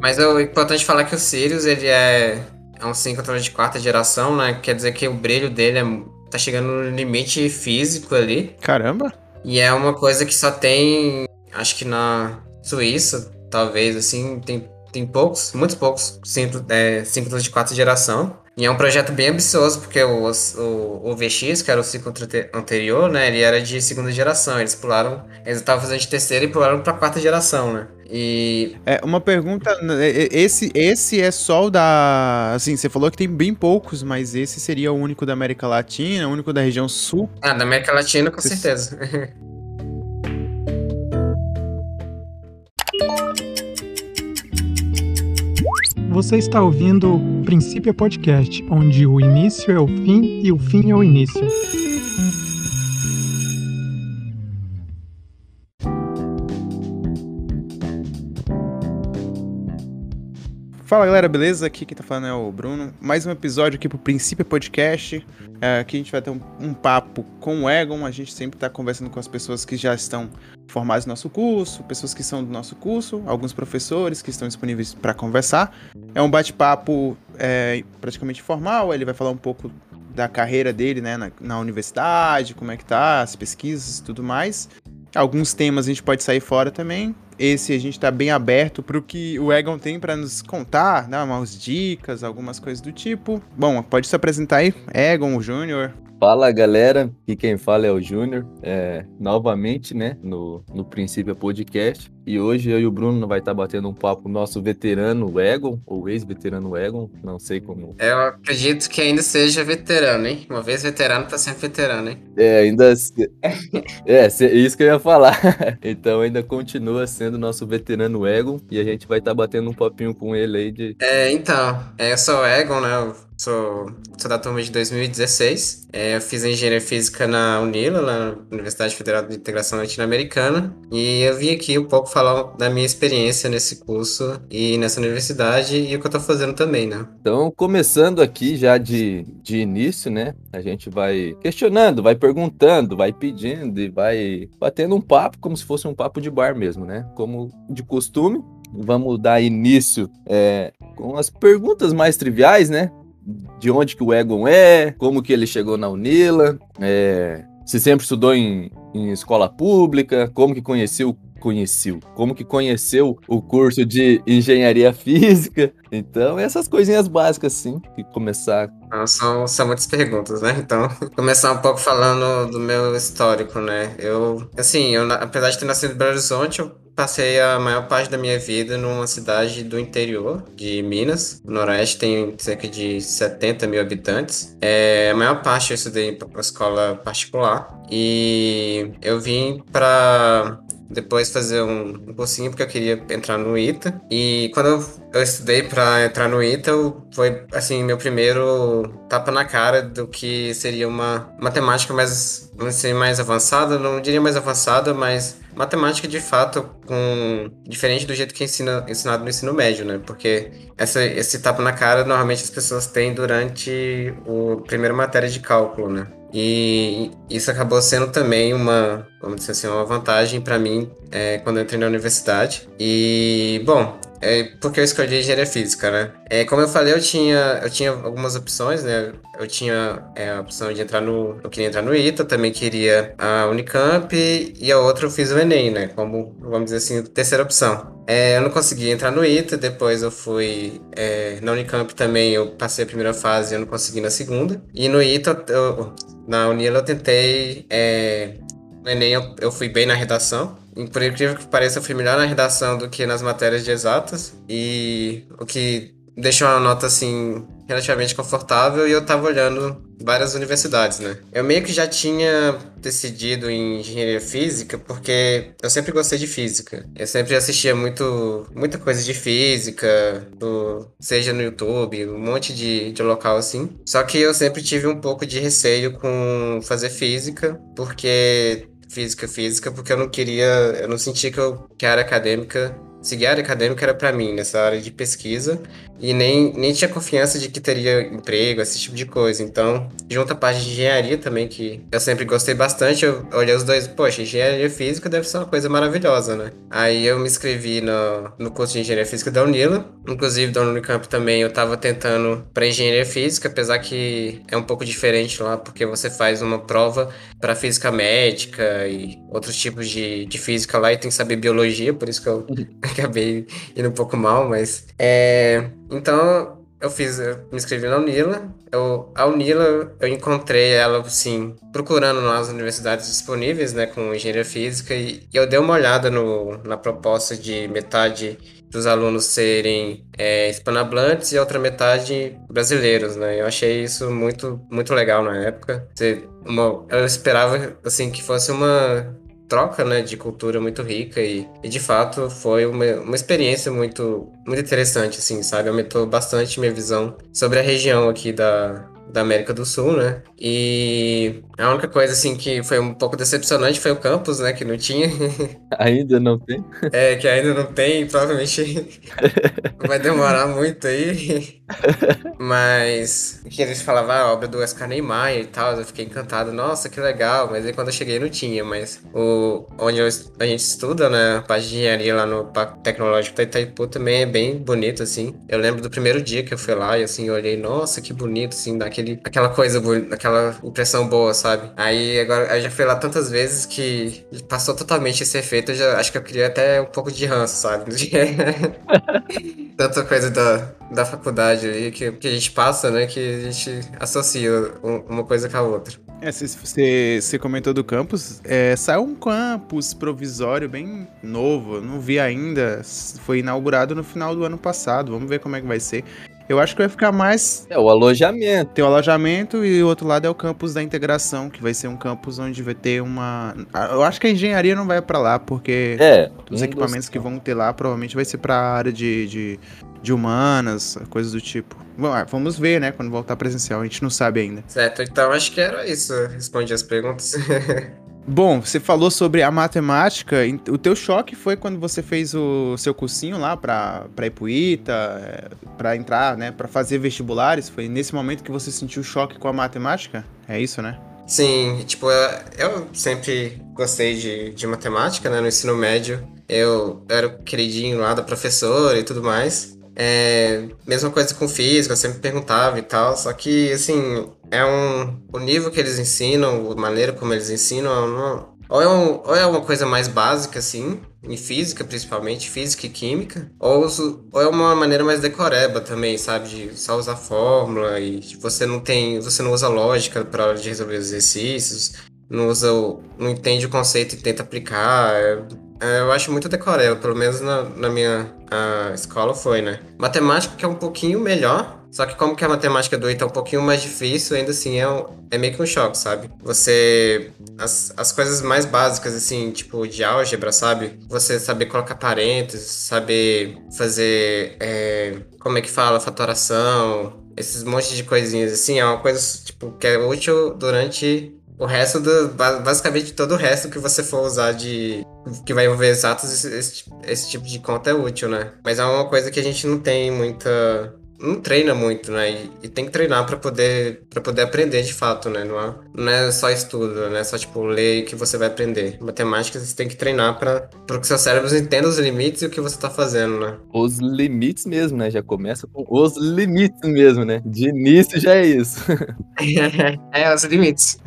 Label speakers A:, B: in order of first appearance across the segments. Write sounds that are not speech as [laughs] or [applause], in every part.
A: Mas é importante falar que o Sirius, ele é, é um sincrotrone de quarta geração, né? Quer dizer que o brilho dele é, tá chegando no limite físico ali.
B: Caramba!
A: E é uma coisa que só tem, acho que na Suíça, talvez, assim, tem, tem poucos, muitos poucos síncronos é, de quarta geração. E é um projeto bem ambicioso, porque o, o, o VX, que era o ciclo anterior, né, ele era de segunda geração. Eles pularam, eles estavam fazendo de terceira e pularam para quarta geração, né? E
B: é uma pergunta, esse esse é só o da, assim, você falou que tem bem poucos, mas esse seria o único da América Latina, o único da região sul?
A: Ah, da América Latina com certeza. [laughs]
C: Você está ouvindo o Princípio Podcast, onde o início é o fim e o fim é o início.
B: Fala galera, beleza? Aqui quem tá falando é o Bruno. Mais um episódio aqui pro Princípio Podcast. É, aqui a gente vai ter um, um, papo com o Egon. A gente sempre tá conversando com as pessoas que já estão formadas no nosso curso, pessoas que são do nosso curso, alguns professores que estão disponíveis para conversar. É um bate-papo é, praticamente formal. Ele vai falar um pouco da carreira dele né, na, na universidade, como é que tá, as pesquisas e tudo mais. Alguns temas a gente pode sair fora também. Esse a gente está bem aberto para o que o Egon tem para nos contar, dar umas dicas, algumas coisas do tipo. Bom, pode se apresentar aí, Egon Júnior.
D: Fala galera, aqui quem fala é o Júnior, é, novamente, né, no, no Princípio Podcast. E hoje eu e o Bruno vai estar tá batendo um papo com o nosso veterano Egon, ou ex-veterano Egon, não sei como.
A: Eu acredito que ainda seja veterano, hein? Uma vez veterano, tá sempre veterano, hein?
D: É, ainda. [laughs] é, isso que eu ia falar. [laughs] então ainda continua sendo nosso veterano Egon, e a gente vai estar tá batendo um papinho com ele aí de.
A: É, então, é, eu sou o Egon, né? Sou, sou da turma de 2016. É, eu fiz engenharia física na UNILA, na Universidade Federal de Integração Latino-Americana. E eu vim aqui um pouco falar da minha experiência nesse curso e nessa universidade e o que eu tô fazendo também, né?
D: Então, começando aqui já de, de início, né? A gente vai questionando, vai perguntando, vai pedindo e vai batendo um papo como se fosse um papo de bar mesmo, né? Como de costume. Vamos dar início é, com as perguntas mais triviais, né? De onde que o Egon é, como que ele chegou na Unila, é, se sempre estudou em, em escola pública, como que conheceu conheceu, como que conheceu o curso de engenharia física. Então, essas coisinhas básicas, assim, que começar.
A: Não, são, são muitas perguntas, né? Então, começar um pouco falando do meu histórico, né? Eu, assim, eu, apesar de ter nascido em Belo Horizonte, eu passei a maior parte da minha vida numa cidade do interior de Minas. O Noroeste tem cerca de 70 mil habitantes. É, a maior parte eu estudei para escola particular. E eu vim para depois fazer um, um cursinho porque eu queria entrar no ITA. E quando eu, eu estudei para entrar no ITA, foi assim, meu primeiro tapa na cara do que seria uma matemática mais, vamos dizer, mais avançada, não diria mais avançada, mas matemática de fato com diferente do jeito que ensina, ensinado no ensino médio, né? Porque essa, esse tapa na cara normalmente as pessoas têm durante o primeira matéria de cálculo, né? E isso acabou sendo também uma, vamos dizer assim, uma vantagem para mim é, quando eu entrei na universidade. E, bom, é porque eu escolhi engenharia física, né? É, como eu falei, eu tinha, eu tinha algumas opções, né? Eu tinha é, a opção de entrar no. Eu queria entrar no ITA, também queria a Unicamp, e a outra eu fiz o Enem, né? Como, vamos dizer assim, terceira opção. É, eu não consegui entrar no ITA, depois eu fui. É, na Unicamp também eu passei a primeira fase e eu não consegui na segunda. E no ITA, eu, na Unila eu tentei. É, no Enem eu, eu fui bem na redação. E por incrível que pareça, eu fui melhor na redação do que nas matérias de exatas. E o que deixou uma nota assim relativamente confortável e eu tava olhando várias universidades, né? Eu meio que já tinha decidido em engenharia física porque eu sempre gostei de física. Eu sempre assistia muito muita coisa de física, do, seja no YouTube, um monte de, de local assim. Só que eu sempre tive um pouco de receio com fazer física, porque física, física, porque eu não queria, eu não sentia que, eu, que a área acadêmica seguir a área acadêmica era para mim, nessa área de pesquisa, e nem, nem tinha confiança de que teria emprego, esse tipo de coisa. Então, junto à parte de engenharia também, que eu sempre gostei bastante, eu olhei os dois, poxa, engenharia física deve ser uma coisa maravilhosa, né? Aí eu me inscrevi no, no curso de engenharia física da Unila, inclusive da Unicamp também eu tava tentando para engenharia física, apesar que é um pouco diferente lá, porque você faz uma prova para física médica e outros tipos de, de física lá e tem que saber biologia, por isso que eu [laughs] acabei indo um pouco mal, mas é, então eu fiz, eu me inscrevi na Unila. Eu, a Unila, eu encontrei ela, assim, procurando nas universidades disponíveis, né, com engenharia física, e, e eu dei uma olhada no, na proposta de metade dos alunos serem é, e outra metade brasileiros, né? Eu achei isso muito, muito legal na época. Uma, eu esperava, assim, que fosse uma troca né, de cultura muito rica e, e de fato foi uma, uma experiência muito, muito interessante, assim, sabe? Aumentou bastante minha visão sobre a região aqui da, da América do Sul, né? E a única coisa, assim, que foi um pouco decepcionante foi o campus, né? Que não tinha. [laughs]
D: Ainda não tem?
A: É, que ainda não tem, provavelmente [laughs] vai demorar muito aí. [laughs] Mas que eles falavam ah, a obra do Oscar Niemeyer e tal, eu fiquei encantado. Nossa, que legal. Mas aí quando eu cheguei não tinha, mas o onde eu, a gente estuda, né, a parte de engenharia lá no Parque Tecnológico da Itaipu também é bem bonito, assim. Eu lembro do primeiro dia que eu fui lá e assim, eu olhei, nossa, que bonito, assim, daquele, aquela coisa, aquela impressão boa, sabe? Aí agora eu já fui lá tantas vezes que passou totalmente esse efeito, eu já acho que eu queria até um pouco de ranço, sabe? [laughs] Tanta coisa da, da faculdade ali que, que a gente passa, né? Que a gente associa uma coisa com a outra.
B: É, você comentou do campus. É, saiu um campus provisório bem novo. Não vi ainda. Foi inaugurado no final do ano passado. Vamos ver como é que vai ser. Eu acho que vai ficar mais.
D: É o alojamento.
B: Tem o alojamento e o outro lado é o campus da integração, que vai ser um campus onde vai ter uma. Eu acho que a engenharia não vai para lá, porque
D: é,
B: os equipamentos que vão ter lá provavelmente vai ser para a área de, de, de, humanas, coisas do tipo. Ah, vamos ver, né, quando voltar presencial, a gente não sabe ainda.
A: Certo, então acho que era isso. Respondi as perguntas. [laughs]
B: Bom, você falou sobre a matemática. O teu choque foi quando você fez o seu cursinho lá para Ipuíta, é, para entrar, né, para fazer vestibulares. Foi nesse momento que você sentiu choque com a matemática? É isso, né?
A: Sim, tipo, eu sempre gostei de, de matemática, né, no ensino médio. Eu era o queridinho lá da professora e tudo mais. É, mesma coisa com física, eu sempre perguntava e tal, só que, assim, é um... O nível que eles ensinam, a maneira como eles ensinam, não, ou, é um, ou é uma coisa mais básica, assim, em física principalmente, física e química, ou, ou é uma maneira mais decoreba também, sabe, de só usar fórmula e você não tem, você não usa lógica para hora de resolver os exercícios, não usa, não entende o conceito e tenta aplicar, é, é, eu acho muito decoreba, pelo menos na, na minha escola foi, né? Matemática que é um pouquinho melhor, só que como que a matemática do ITA é um pouquinho mais difícil, ainda assim é, um, é meio que um choque, sabe? Você... As, as coisas mais básicas, assim, tipo de álgebra, sabe? Você saber colocar parênteses, saber fazer... É, como é que fala? Fatoração, esses montes de coisinhas, assim, é uma coisa, tipo, que é útil durante o resto do. Basicamente todo o resto que você for usar de. que vai envolver exatos, esse, esse, esse, tipo de conta é útil, né? Mas é uma coisa que a gente não tem muita não treina muito, né? E, e tem que treinar para poder para poder aprender de fato, né? Não é, não é só estudo, né? É só tipo ler que você vai aprender. Matemática você tem que treinar para que seu cérebro entenda os limites e o que você tá fazendo, né?
D: Os limites mesmo, né? Já começa com os limites mesmo, né? De início já é isso. [laughs]
A: é, os limites.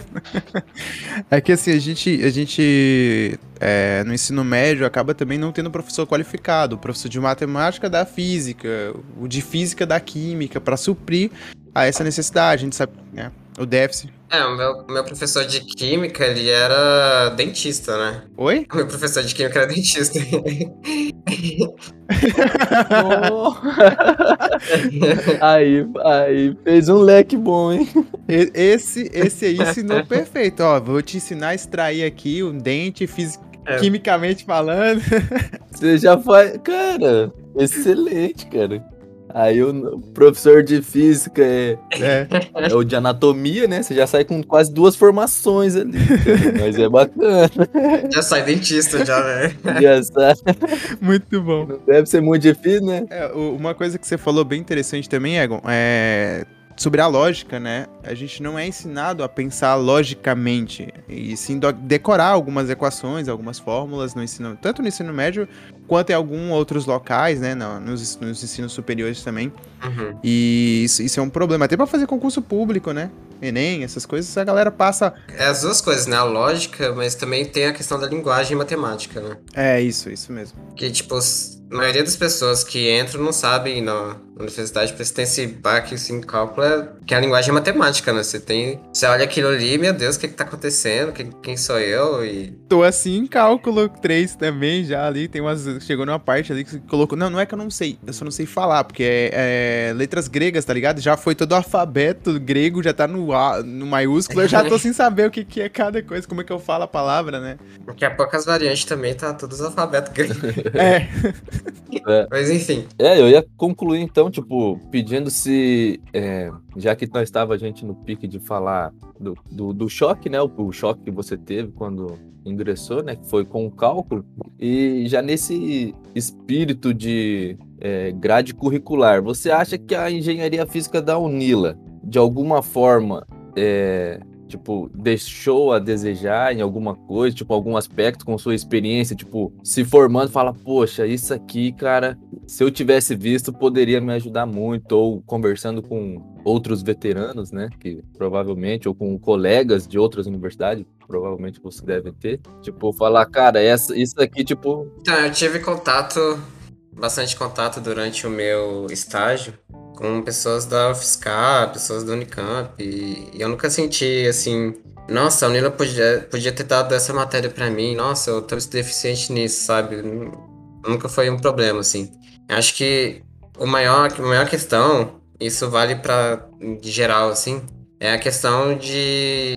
A: [laughs]
B: é que assim, a gente a gente é, no ensino médio acaba também não tendo professor qualificado, o professor de matemática da física, o de física da química, para suprir a essa necessidade. A gente sabe, né? O déficit.
A: É, o meu, meu professor de química, ele era dentista, né?
B: Oi?
A: O [laughs] meu professor de química era dentista. [laughs]
D: aí, aí, fez um leque bom, hein?
B: Esse, esse aí ensinou [laughs] perfeito. Ó, vou te ensinar a extrair aqui o dente físico é. quimicamente falando. [laughs]
D: Você já faz. Cara, excelente, cara. Aí o professor de física é,
B: É.
D: é o de anatomia, né? Você já sai com quase duas formações ali. Mas é bacana. [laughs]
A: Já sai dentista, já, né? [laughs]
D: Já sai.
B: Muito bom.
D: Não deve ser muito difícil, né?
B: É, uma coisa que você falou bem interessante também, Egon, é sobre a lógica, né? A gente não é ensinado a pensar logicamente e sim decorar algumas equações, algumas fórmulas no ensino, tanto no ensino médio quanto em alguns outros locais, né? no- nos, nos ensinos superiores também.
A: Uhum.
B: E isso, isso é um problema, até pra fazer concurso público, né? Enem, essas coisas, a galera passa.
A: É as duas coisas, né? A lógica, mas também tem a questão da linguagem e matemática, né?
B: É isso, isso mesmo.
A: Que, tipo, a maioria das pessoas que entram não sabem na universidade, por isso tem esse baque assim, cálculo, é, que a linguagem é matemática, né? Você tem. Você olha aquilo ali, meu Deus, o que, que tá acontecendo? Quem, quem sou eu? E.
B: Tô assim em cálculo 3 também, já ali. Tem umas. Chegou numa parte ali que você colocou. Não, não é que eu não sei. Eu só não sei falar, porque é, é letras gregas, tá ligado? Já foi todo o alfabeto grego, já tá no, A, no maiúsculo. Eu já tô [laughs] sem saber o que, que é cada coisa, como é que eu falo a palavra, né?
A: Daqui a pouco as variantes também tá todos alfabeto [laughs] grego.
B: É. [laughs]
A: Mas enfim.
D: É, eu ia concluir então, tipo, pedindo se, é, já que nós estava a gente no pique de falar do, do, do choque, né, o, o choque que você teve quando ingressou, né, que foi com o cálculo, e já nesse espírito de é, grade curricular, você acha que a engenharia física da Unila, de alguma forma, é, tipo, deixou a desejar em alguma coisa, tipo, algum aspecto com sua experiência, tipo, se formando, fala, poxa, isso aqui, cara, se eu tivesse visto, poderia me ajudar muito, ou conversando com outros veteranos, né, que provavelmente, ou com colegas de outras universidades, provavelmente você deve ter, tipo, falar, cara, essa, isso aqui, tipo,
A: Então, eu tive contato, bastante contato durante o meu estágio com pessoas da UFSCar, pessoas da Unicamp, e, eu nunca senti assim, nossa, a Unila podia, podia ter dado essa matéria pra mim, nossa, eu tô deficiente nisso, sabe? Nunca foi um problema, assim. Acho que o maior, a maior questão, isso vale pra de geral, assim, é a questão de.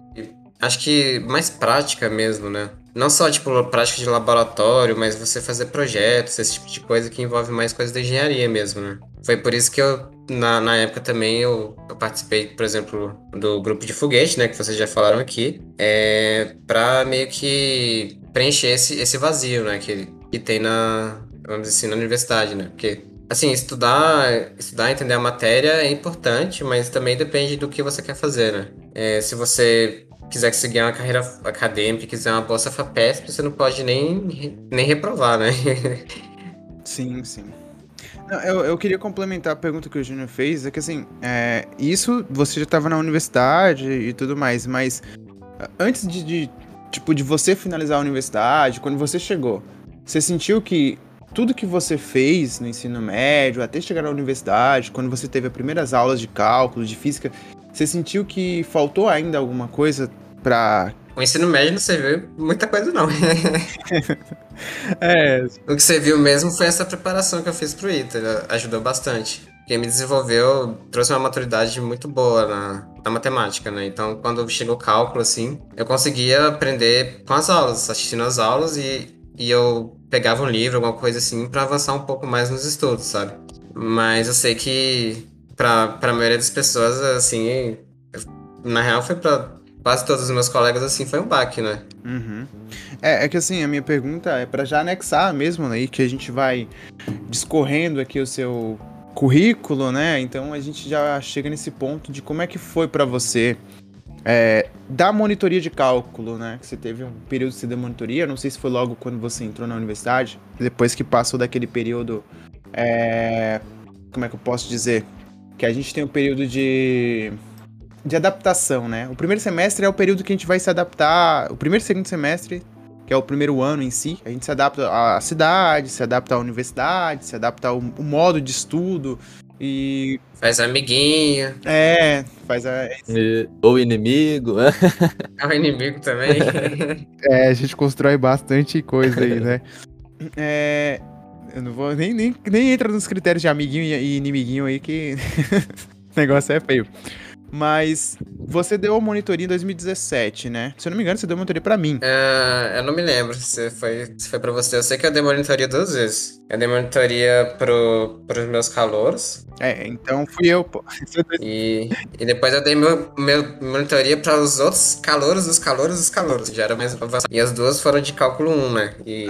A: Acho que mais prática mesmo, né? Não só, tipo, prática de laboratório, mas você fazer projetos, esse tipo de coisa que envolve mais coisas da engenharia mesmo, né? Foi por isso que eu, na, na época também, eu, eu participei, por exemplo, do grupo de foguete, né? Que vocês já falaram aqui, é, pra meio que preencher esse, esse vazio, né? Que, que tem na, vamos dizer assim, na universidade, né? Porque Assim, estudar, estudar, entender a matéria é importante, mas também depende do que você quer fazer, né? É, se você quiser seguir uma carreira acadêmica, quiser uma bolsa FAPESP, você não pode nem, nem reprovar, né? [laughs]
B: Sim, sim. Não, eu, eu queria complementar a pergunta que o Júnior fez, é que assim, é, isso você já estava na universidade e tudo mais, mas antes de, de, tipo, de você finalizar a universidade, quando você chegou, você sentiu que tudo que você fez no ensino médio, até chegar na universidade, quando você teve as primeiras aulas de cálculo, de física, você sentiu que faltou ainda alguma coisa pra...
A: O ensino médio não serviu muita coisa, não. [laughs]
B: É,
A: o que serviu mesmo foi essa preparação que eu fiz pro ITER, ajudou bastante. Porque me desenvolveu, trouxe uma maturidade muito boa na, na matemática, né? Então, quando chegou o cálculo, assim, eu conseguia aprender com as aulas, assistindo as aulas e, e eu pegava um livro, alguma coisa assim, para avançar um pouco mais nos estudos, sabe? Mas eu sei que para a maioria das pessoas, assim, na real foi para quase todos os meus colegas, assim, foi um baque, né?
B: Uhum. É, é que assim, a minha pergunta é para já anexar mesmo, né? E que a gente vai discorrendo aqui o seu currículo, né? Então a gente já chega nesse ponto de como é que foi para você é, da monitoria de cálculo, né? Que você teve um período de da monitoria, não sei se foi logo quando você entrou na universidade, depois que passou daquele período, é, como é que eu posso dizer? Que a gente tem um período de de adaptação, né? O primeiro semestre é o período que a gente vai se adaptar, o primeiro e segundo semestre, que é o primeiro ano em si, a gente se adapta à cidade, se adapta à universidade, se adapta ao, ao modo de estudo e
A: Faz amiguinho,
B: é, faz a
D: e- ou inimigo, né? [laughs]
A: é o inimigo também. [laughs]
B: É, a gente constrói bastante coisa aí, né? É. Eu não vou. Nem, nem, nem entra nos critérios de amiguinho e e inimiguinho aí que. [laughs] o negócio é feio. Mas você deu a monitoria em 2017, né? Se eu não me engano, você deu a monitoria pra mim.
A: É, eu não me lembro se foi, se foi pra você. Eu sei que eu dei monitoria duas vezes. Eu dei monitoria pro, pros meus calouros.
B: É, então fui eu, pô. [laughs]
A: E, e depois eu dei meu, meu monitoria para os outros calouros dos calouros dos calouros. Já era mais avançado. E as duas foram de cálculo 1, né? E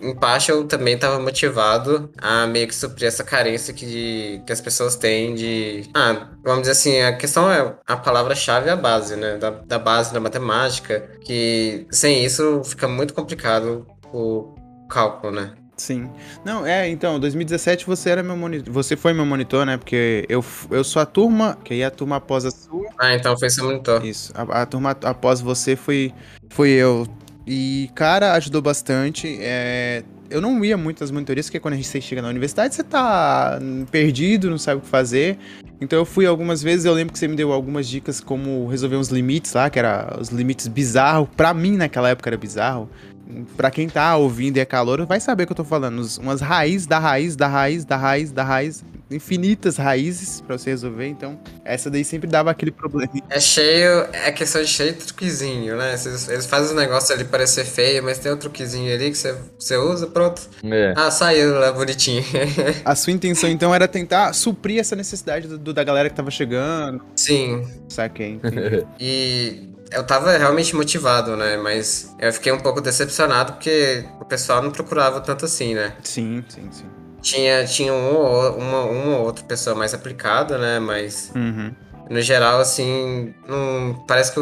A: em parte eu também estava motivado a meio que suprir essa carência que, que as pessoas têm de. Ah, vamos dizer assim, a questão é a palavra-chave é a base, né? Da, da base da matemática. Que sem isso fica muito complicado o cálculo, né?
B: Sim. Não, é, então, 2017 você era meu monitor. Você foi meu monitor, né? Porque eu, eu sou a turma, que aí a turma após a sua.
A: Ah, então foi seu monitor.
B: Isso. A, a turma após você foi, foi eu. E, cara, ajudou bastante. É, eu não ia muito nas monitorias, porque quando a gente chega na universidade, você tá perdido, não sabe o que fazer. Então eu fui algumas vezes, eu lembro que você me deu algumas dicas como resolver uns limites lá, que era os limites bizarros. Pra mim, naquela época, era bizarro. Pra quem tá ouvindo e é calor, vai saber o que eu tô falando. Umas raízes da raiz, da raiz, da raiz, da raiz. Infinitas raízes pra você resolver. Então, essa daí sempre dava aquele problema. [laughs]
A: É cheio, é questão de cheio de truquezinho, né? Eles, eles fazem o negócio ali parecer feio, mas tem um truquezinho ali que você, você usa, pronto.
D: É.
A: Ah, saiu lá bonitinho. [laughs]
B: A sua intenção, então, era tentar suprir essa necessidade do, do- da galera que tava chegando.
A: Sim,
B: Saquei. [laughs]
A: e eu tava realmente motivado, né? Mas eu fiquei um pouco decepcionado porque o pessoal não procurava tanto assim, né?
B: sim, sim, sim.
A: Tinha, tinha um ou, uma, uma ou outra pessoa mais aplicada, né? Mas
B: Uhum.
A: no geral, assim, não, parece que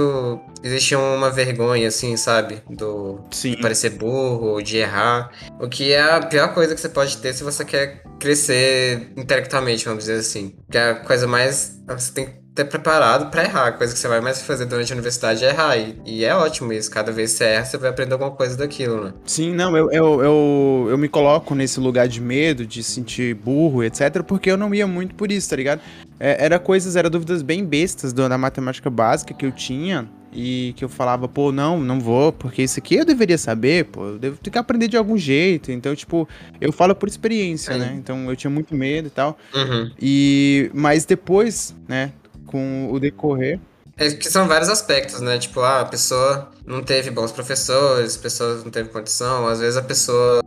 A: existia uma vergonha, assim, sabe? Do,
B: Sim.
A: de parecer burro, de errar. O que é a pior coisa que você pode ter se você quer crescer intelectualmente, vamos dizer assim. Que é a coisa mais. Você tem que ter preparado pra errar. A coisa que você vai mais fazer durante a universidade é errar. E, e é ótimo isso. Cada vez que você erra, você vai aprender alguma coisa daquilo, né?
B: Sim, não, eu, eu, eu, eu me coloco nesse lugar de medo, de sentir burro, etc., porque eu não ia muito por isso, tá ligado? É, era coisas, era dúvidas bem bestas do- da matemática básica que eu tinha e que eu falava, pô, não, não vou, porque isso aqui eu deveria saber, pô, eu devo ter que aprender de algum jeito. Então, tipo, eu falo por experiência,
A: Sim.
B: né? Então eu tinha muito medo e tal.
A: Uhum.
B: E, mas depois, né, com o decorrer.
A: É que são vários aspectos, né? Tipo, ah, a pessoa não teve bons professores, a pessoa não teve condição, às vezes a pessoa.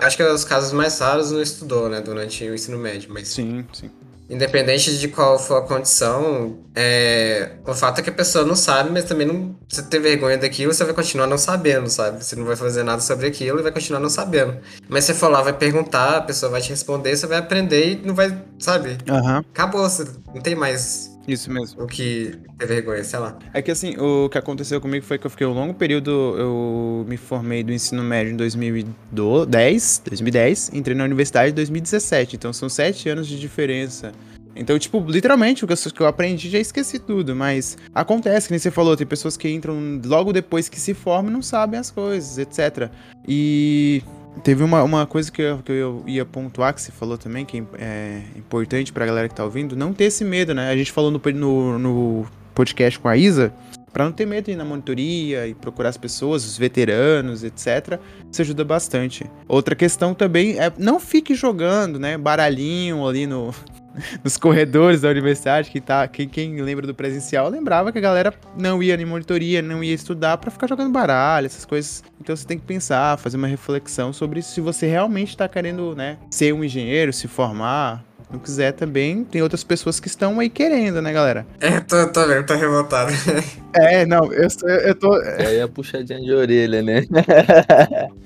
A: acho que é os casos mais raros não estudou, né? Durante o ensino médio, mas.
B: Sim, sim.
A: Independente de qual for a condição, é... o fato é que a pessoa não sabe, mas também não. Você ter vergonha daquilo, você vai continuar não sabendo, sabe? Você não vai fazer nada sobre aquilo e vai continuar não sabendo. Mas você for lá, vai perguntar, a pessoa vai te responder, você vai aprender e não vai, sabe?
B: Aham,
A: Acabou, você não tem mais
B: isso mesmo.
A: o que ter vergonha, sei lá.
B: É que assim, o que aconteceu comigo foi que eu fiquei um longo período, eu me formei do ensino médio em 2010, 2010, entrei na universidade em 2017, então são sete anos de diferença. Então, tipo, literalmente, o que eu, que eu aprendi já esqueci tudo, mas acontece, que nem você falou, tem pessoas que entram logo depois que se formam e não sabem as coisas, etc. E teve uma, uma coisa que eu, que eu ia pontuar, que você falou também, que é importante pra galera que tá ouvindo, não ter esse medo, né? A gente falou no, no, no podcast com a Isa, Pra não ter medo de ir na monitoria e procurar as pessoas, os veteranos, etc. Isso ajuda bastante. Outra questão também é não fique jogando, né, baralhinho ali no, [laughs] nos corredores da universidade, que tá, quem, quem lembra do presencial lembrava que a galera não ia em monitoria, não ia estudar pra ficar jogando baralho, essas coisas. Então você tem que pensar, fazer uma reflexão sobre se você realmente tá querendo, né, ser um engenheiro, se formar. Não quiser também, tem outras pessoas que estão aí querendo, né, galera?
A: É, tô, tô vendo, tô revoltado. [laughs]
B: É, não, eu, sou- eu tô.
D: Aí a puxadinha de orelha, né? [laughs]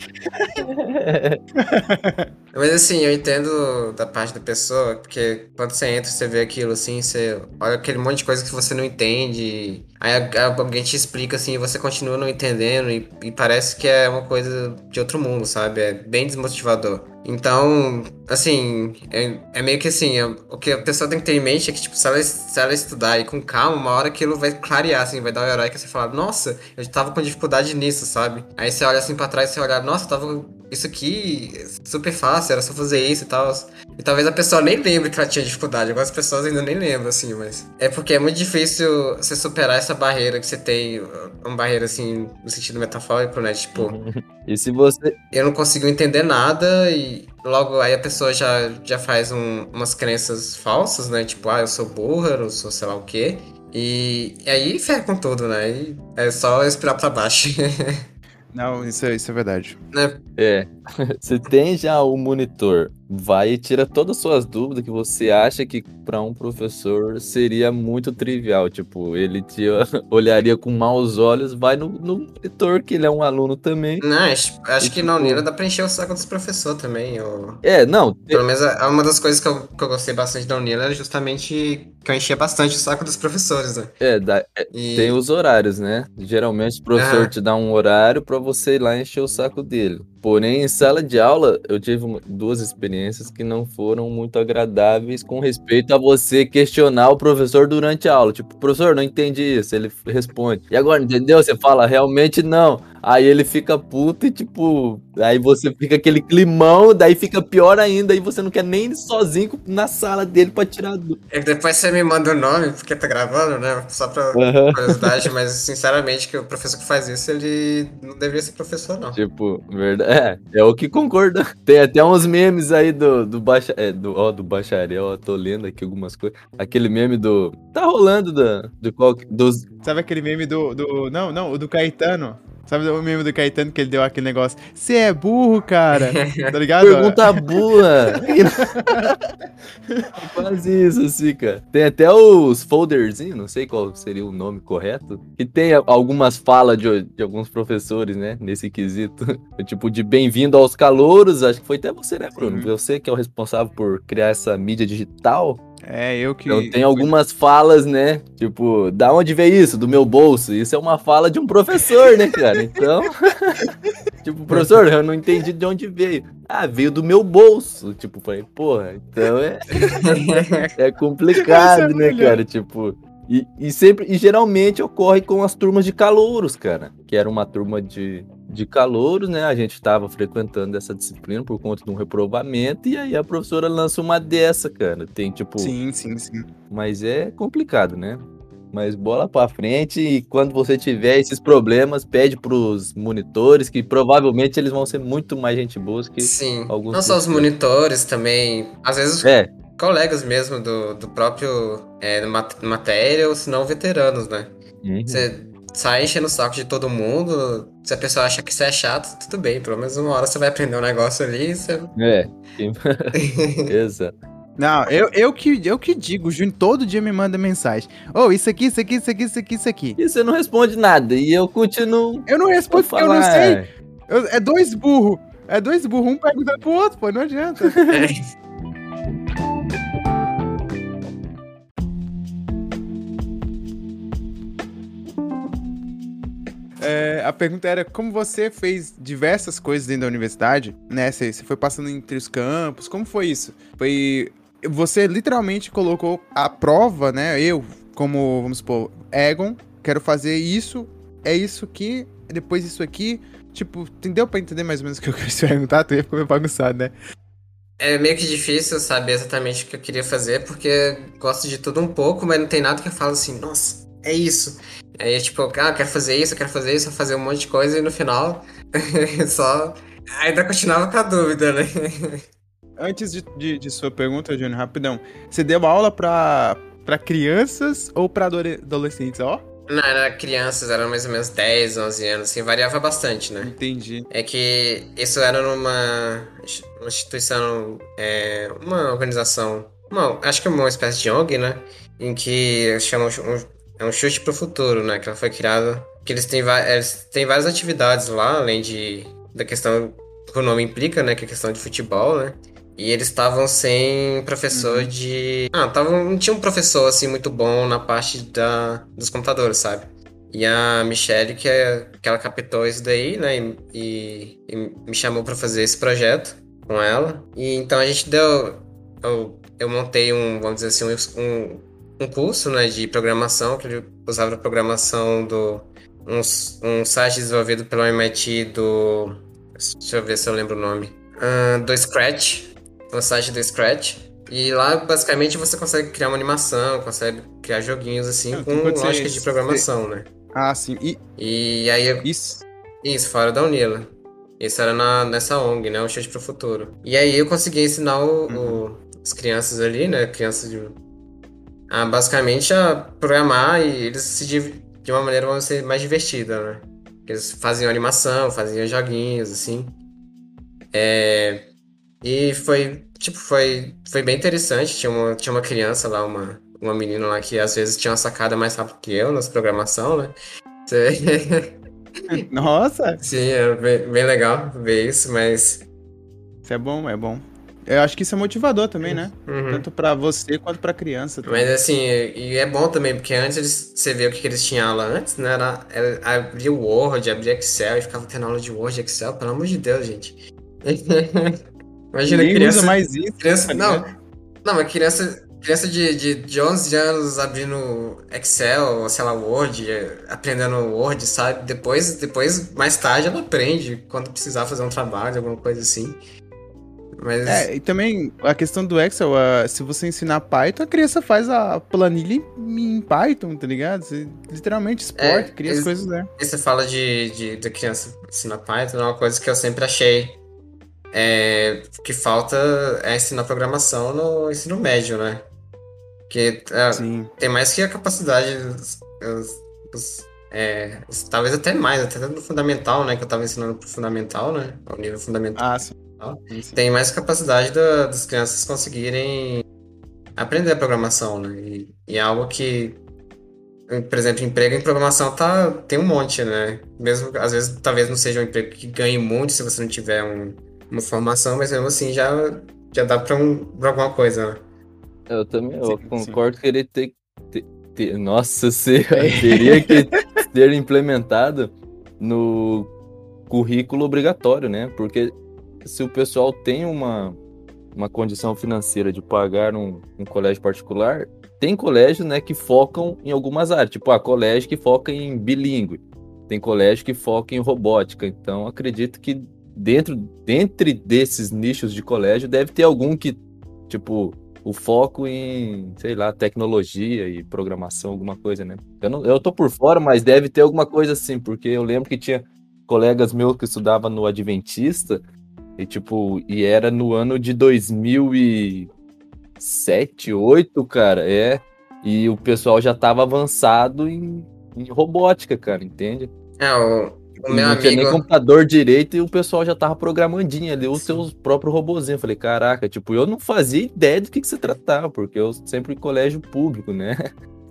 A: Mas assim, eu entendo da parte da pessoa, porque quando você entra, você vê aquilo assim, você olha aquele monte de coisa que você não entende, aí alguém te explica assim, e você continua não entendendo, e, e parece que é uma coisa de outro mundo, sabe? É bem desmotivador. Então, assim, é, é meio que assim, é- o que a pessoa tem que ter em mente é que, tipo, se ela, se ela estudar e com calma, uma hora aquilo vai clarear, assim, vai dar o herói que você fala, nossa, eu tava com dificuldade nisso, sabe? Aí você olha assim pra trás e você olha, nossa, eu tava isso aqui é super fácil, era só fazer isso e tal. E talvez a pessoa nem lembre que ela tinha dificuldade. Algumas pessoas ainda nem lembram, assim, mas. É porque é muito difícil você superar essa barreira que você tem. Uma barreira, assim, no sentido metafórico, né? Tipo, [laughs]
D: E se você.
A: eu não consigo entender nada e logo aí a pessoa já, já faz um- umas crenças falsas, né? Tipo, ah, eu sou burra, eu sou sei lá o quê. E, e aí ferra com tudo, né? E é só esperar pra baixo. [laughs]
B: Não, isso é, isso é verdade.
A: né?
D: É. [laughs] Você tem já o monitor, vai e tira todas as suas dúvidas que você acha que para um professor seria muito trivial. Tipo, ele te [laughs] olharia com maus olhos, vai no, no monitor, que ele é um aluno também.
A: Não, acho, acho
D: E,
A: que na
D: tipo-
A: Unila dá pra encher o saco dos professores também. Eu...
D: É, não,
A: Pelo menos é uma das coisas que eu, que eu gostei bastante da Unila era justamente que eu enchia bastante o saco dos professores, né?
D: é, dá- é,
A: E...
D: tem os horários, né? Geralmente o professor
A: Ah.
D: te dá um horário para você ir lá encher o saco dele. Porém, em sala de aula, eu tive duas experiências que não foram muito agradáveis com respeito a você questionar o professor durante a aula. Tipo, professor, não entendi isso. Ele responde. E agora, entendeu? Você fala, realmente não. Aí ele fica puto e, tipo, aí você fica aquele climão, daí fica pior ainda, e você não quer nem ir sozinho na sala dele pra tirar dúvida.
A: e depois você me manda o nome, porque tá gravando, né? Só pra
D: Aham.
A: curiosidade, mas sinceramente que o professor que faz isso, ele não deveria ser professor, não.
D: Tipo, verdade. É, é o que concorda. Tem até uns memes aí do, do, baixa, é, do, ó, do bacharel, ó, tô lendo aqui algumas coisas. Aquele meme do. Tá rolando da, do qual, dos.
B: Sabe aquele meme do, do. Não, não, o do Caetano. Sabe o meme do Caetano que ele deu aquele negócio? Você é burro, cara. [laughs] Tá ligado?
D: Pergunta boa! [laughs] É Quase isso, assim, cara. Tem até os folderzinhos, não sei qual seria o nome correto, que tem algumas falas de, de alguns professores, né, nesse quesito. [laughs] tipo, de bem-vindo aos calouros, acho que foi até você, né, Bruno?
B: Uhum.
D: Você que é o responsável por criar essa mídia digital.
B: É, eu que.
D: Então tem algumas falas, né? Tipo, da onde veio isso? Do meu bolso. Isso é uma fala de um professor, né, cara? Então. [laughs] tipo, professor, eu não entendi de onde veio. Ah, veio do meu bolso. Tipo, falei, porra, então é, é complicado,
B: é
D: né, cara? Tipo. E, e sempre, e geralmente ocorre com as turmas de calouros, cara. Que era uma turma de, de calouros, né? A gente tava frequentando essa disciplina por conta de um reprovamento, e aí a professora lança uma dessa, cara. Tem tipo.
B: Sim, sim, sim.
D: Mas é complicado, né? Mas bola pra frente e quando você tiver esses problemas, pede pros monitores, que provavelmente eles vão ser muito mais gente boas que.
A: Sim.
D: Alguns
A: Não só os monitores também. Às vezes
D: É,
A: colegas mesmo do, do próprio é, mat- matéria, ou se não veteranos, né?
D: uhum.
A: Você sai enchendo o saco de todo mundo. Se a pessoa acha que isso é chato, tudo bem. Pelo menos uma hora você vai aprender um negócio ali e você.
D: é, [laughs] exato.
B: Não, eu, eu, que, eu que digo, o Júnior todo dia me manda mensagem. Ô, isso aqui, isso aqui, isso aqui, isso aqui, isso aqui.
D: E você não responde nada, e eu continuo.
B: Eu não respondo porque eu não sei. Eu- é dois burros. É dois burros, um perguntando pro outro, pô, não adianta. [laughs] É, a pergunta era como você fez diversas coisas dentro da universidade, né? Você, foi passando entre os campos, como foi isso? Foi. Você literalmente colocou a prova, né? Eu, como, vamos supor, Egon, quero fazer isso, é isso aqui, depois isso aqui. Tipo, entendeu pra entender mais ou menos o que eu te [laughs] perguntar? Tu ia ficar meio bagunçado, né?
A: É meio que difícil saber exatamente o que eu queria fazer, porque gosto de tudo um pouco, mas não tem nada que eu falo assim, nossa, é isso. Aí é tipo, ah, eu quero fazer isso, eu quero fazer isso, eu fazer um monte de coisa, e no final, [laughs] só. Ainda continuava com a dúvida, né?
B: Antes de, de, de sua pergunta, Júnior, rapidão. Você deu aula pra, pra crianças ou pra adolescentes? Ó,
A: Não, era crianças, eram mais ou menos 10, 11 anos, assim, variava bastante, né?
B: entendi.
A: É que isso era numa ins- uma instituição, é, uma organização, uma, acho que uma espécie de ONG, né? Em que chamam é um chute pro futuro, né? Que ela foi criada. Que eles têm, eles têm várias atividades lá, além de da questão que o nome implica, né? Que é a questão de futebol, né? E eles estavam sem professor de. Ah, tavam, não tinha um professor assim muito bom na parte da, dos computadores, sabe? E a Michelle, que, é, que ela captou isso daí, né? E, e- e me chamou pra fazer esse projeto com ela. E então a gente deu. Eu, eu montei um, vamos dizer assim, um, um curso né, de programação, que ele usava a programação do. Um, um site desenvolvido pelo MIT do. Deixa eu ver se eu lembro o nome. Ah, do Scratch. Um site do Scratch. E lá, basicamente, você consegue criar uma animação, consegue criar joguinhos assim,
B: Não,
A: com lógica de programação, né?
B: Ah, sim. E
A: E aí eu
B: isso.
A: isso, fora da Unila. Isso era na, nessa ONG, né? O Chute pro Futuro. E aí eu consegui ensinar o, o- as crianças ali, né? Crianças de. A basicamente a programar e eles se de uma maneira vamos dizer, mais divertida, né? Eles faziam animação, faziam joguinhos, assim. É, e foi, tipo, foi, foi bem interessante. Tinha uma, tinha uma criança lá, uma, uma menina lá que às vezes tinha uma sacada mais rápido que eu nas programação, né? [laughs]
B: Nossa,
A: Sim, é bem, bem legal ver isso, mas.
B: isso é bom, é bom. Eu acho que isso é motivador também, né?
A: Uhum.
B: Tanto pra você quanto pra criança. também.
A: Mas assim, e é bom também, porque antes eles, você vê o que, que eles tinham lá antes, né? Era, era abrir o Word, abrir Excel e ficava tendo aula de Word e Excel, pelo amor de Deus, gente. [laughs] Imagina
B: Ninguém
A: criança.
B: usa mais isso.
A: criança
B: tá
A: não, não, mas criança, criança de, de, de 11 anos abrindo Excel, ou sei lá, Word, aprendendo Word, sabe? Depois, depois, mais tarde, ela aprende quando precisar fazer um trabalho, alguma coisa assim. Mas.
B: É, e também a questão do Excel, ah, se você ensinar Python, a criança faz a planilha em, em Python, tá ligado? Você literalmente exporta,
A: É,
B: cria as coisas né?
A: E você fala de, de, de criança ensinar Python, é uma coisa que eu sempre achei é, que falta é ensinar programação no ensino médio, né? Que é, tem mais que a capacidade, os- os- é, os- talvez até mais, até no fundamental, né? Que eu tava ensinando pro fundamental, né? Ao nível fundamental.
B: Ah, sim. Sim, sim.
A: Tem mais capacidade da- das crianças conseguirem aprender a programação, né? E, e é algo que, por exemplo, emprego em programação tá, tem um monte, né? Mesmo, às vezes, talvez não seja um emprego que ganhe muito se você não tiver um- uma formação, mas mesmo assim já, já dá pra, um, pra alguma coisa, né?
D: Eu também eu
B: Sim,
D: concordo que ele tem que ter. Nossa, [laughs] se, teria que ser implementado no currículo obrigatório, né? Porque se o pessoal tem uma, uma condição financeira de pagar um, um colégio particular, tem colégios né, que focam em algumas áreas. Tipo, a colégio que foca em bilíngue. Tem colégio que foca em robótica. Então, acredito que dentro dentre desses nichos de colégio deve ter algum que, tipo, o foco em, sei lá, tecnologia e programação, alguma coisa, né? Eu, não, eu tô por fora, mas deve ter alguma coisa assim, porque eu lembro que tinha colegas meus que estudavam no Adventista e, tipo, e era no ano de 2007, 2008, cara, é. E o pessoal já tava avançado em, em robótica, cara, entende?
A: É, o, o
D: não tinha nem
A: amigo.
D: computador direito e o pessoal já tava programandinho ali, os seus próprios robozinhos. Eu falei, caraca, tipo, eu não fazia ideia do que, que se tratava, porque eu sempre em colégio público, né?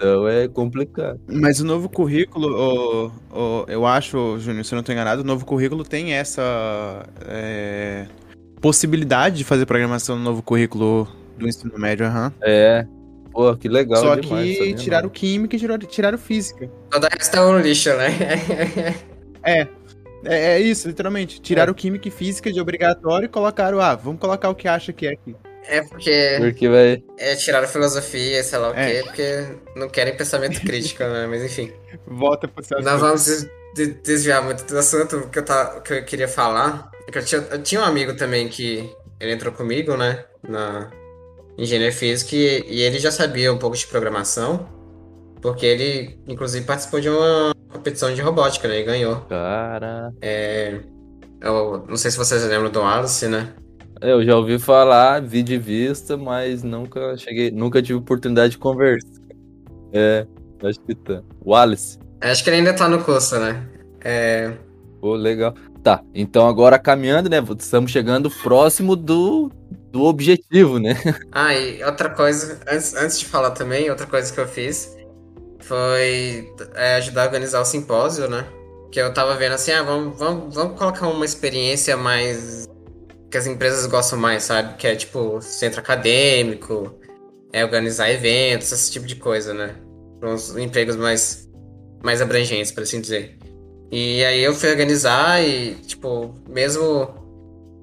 D: Então é complicado.
B: Mas o novo currículo, o- o- eu acho, Júnior, se eu não estou enganado, o novo currículo tem essa é, possibilidade de fazer programação no novo currículo do ensino médio, aham.
D: É. Pô, que legal
B: Só
D: demais.
B: que tiraram
D: não.
B: química e tiraram, tiraram física.
A: Toda essa tá um lixo, né?
B: É, é isso, literalmente. Tiraram química e física de obrigatório e colocaram, ah, vamos colocar o que acha que é aqui.
A: É porque
D: Porque vai.
A: é, tiraram filosofia, sei lá o
B: É.
A: quê, porque não querem pensamento crítico, né? Mas enfim.
B: Volta pro seu
A: Não vamos des- de- desviar muito do assunto. Que eu, tá, o que eu queria falar é que eu tinha, eu tinha um amigo também que ele entrou comigo, né? Na engenharia física e, e ele já sabia um pouco de programação, porque ele, inclusive, participou de uma competição de robótica, né? E ganhou.
D: Cara.
A: Eu não sei se vocês lembram do Alice, né?
D: Eu já ouvi falar, vi de vista, mas nunca cheguei, nunca tive oportunidade de conversar. É, acho que tá. Wallace.
A: Acho que ele ainda tá no curso, né? É,
D: Pô, legal. Tá, então agora caminhando, né? Estamos chegando próximo do, do objetivo, né? [laughs]
A: Ah, e outra coisa, antes, antes de falar também, outra coisa que eu fiz foi é, ajudar a organizar o simpósio, né? Que eu tava vendo assim, ah, vamos, vamos, vamos colocar uma experiência mais que as empresas gostam mais, sabe? Que é tipo centro acadêmico, é organizar eventos, esse tipo de coisa, né? Para uns empregos mais, mais abrangentes, por assim dizer. E aí eu fui organizar e, tipo, mesmo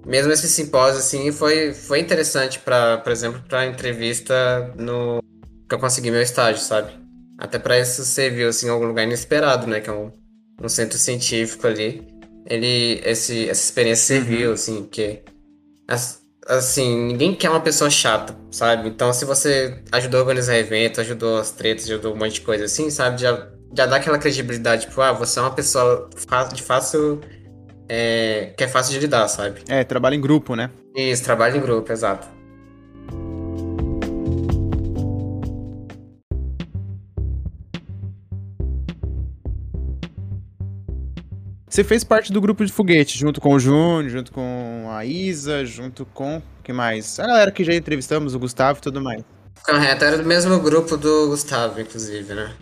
A: mesmo esse simpósio, assim, foi, foi interessante para, por exemplo, para entrevista no que eu consegui meu estágio, sabe? Até para isso serviu, assim, em algum lugar inesperado, né? Que é um, um centro científico ali. Ele, esse, essa experiência serviu, assim, porque, assim, ninguém quer uma pessoa chata, sabe? Então, se você ajudou a organizar evento, ajudou as tretas, ajudou um monte de coisa assim, sabe? Já, já dá aquela credibilidade, tipo, ah, você é uma pessoa de fácil é, que é fácil de lidar, sabe?
B: É, trabalho em grupo, né?
A: Isso, trabalho em grupo, exato.
B: Você fez parte do grupo de foguete, junto com o Júnior, junto com a Isa, junto com. que mais? A galera que já entrevistamos, o Gustavo e tudo mais.
A: Correto, era do mesmo grupo do Gustavo, inclusive, né?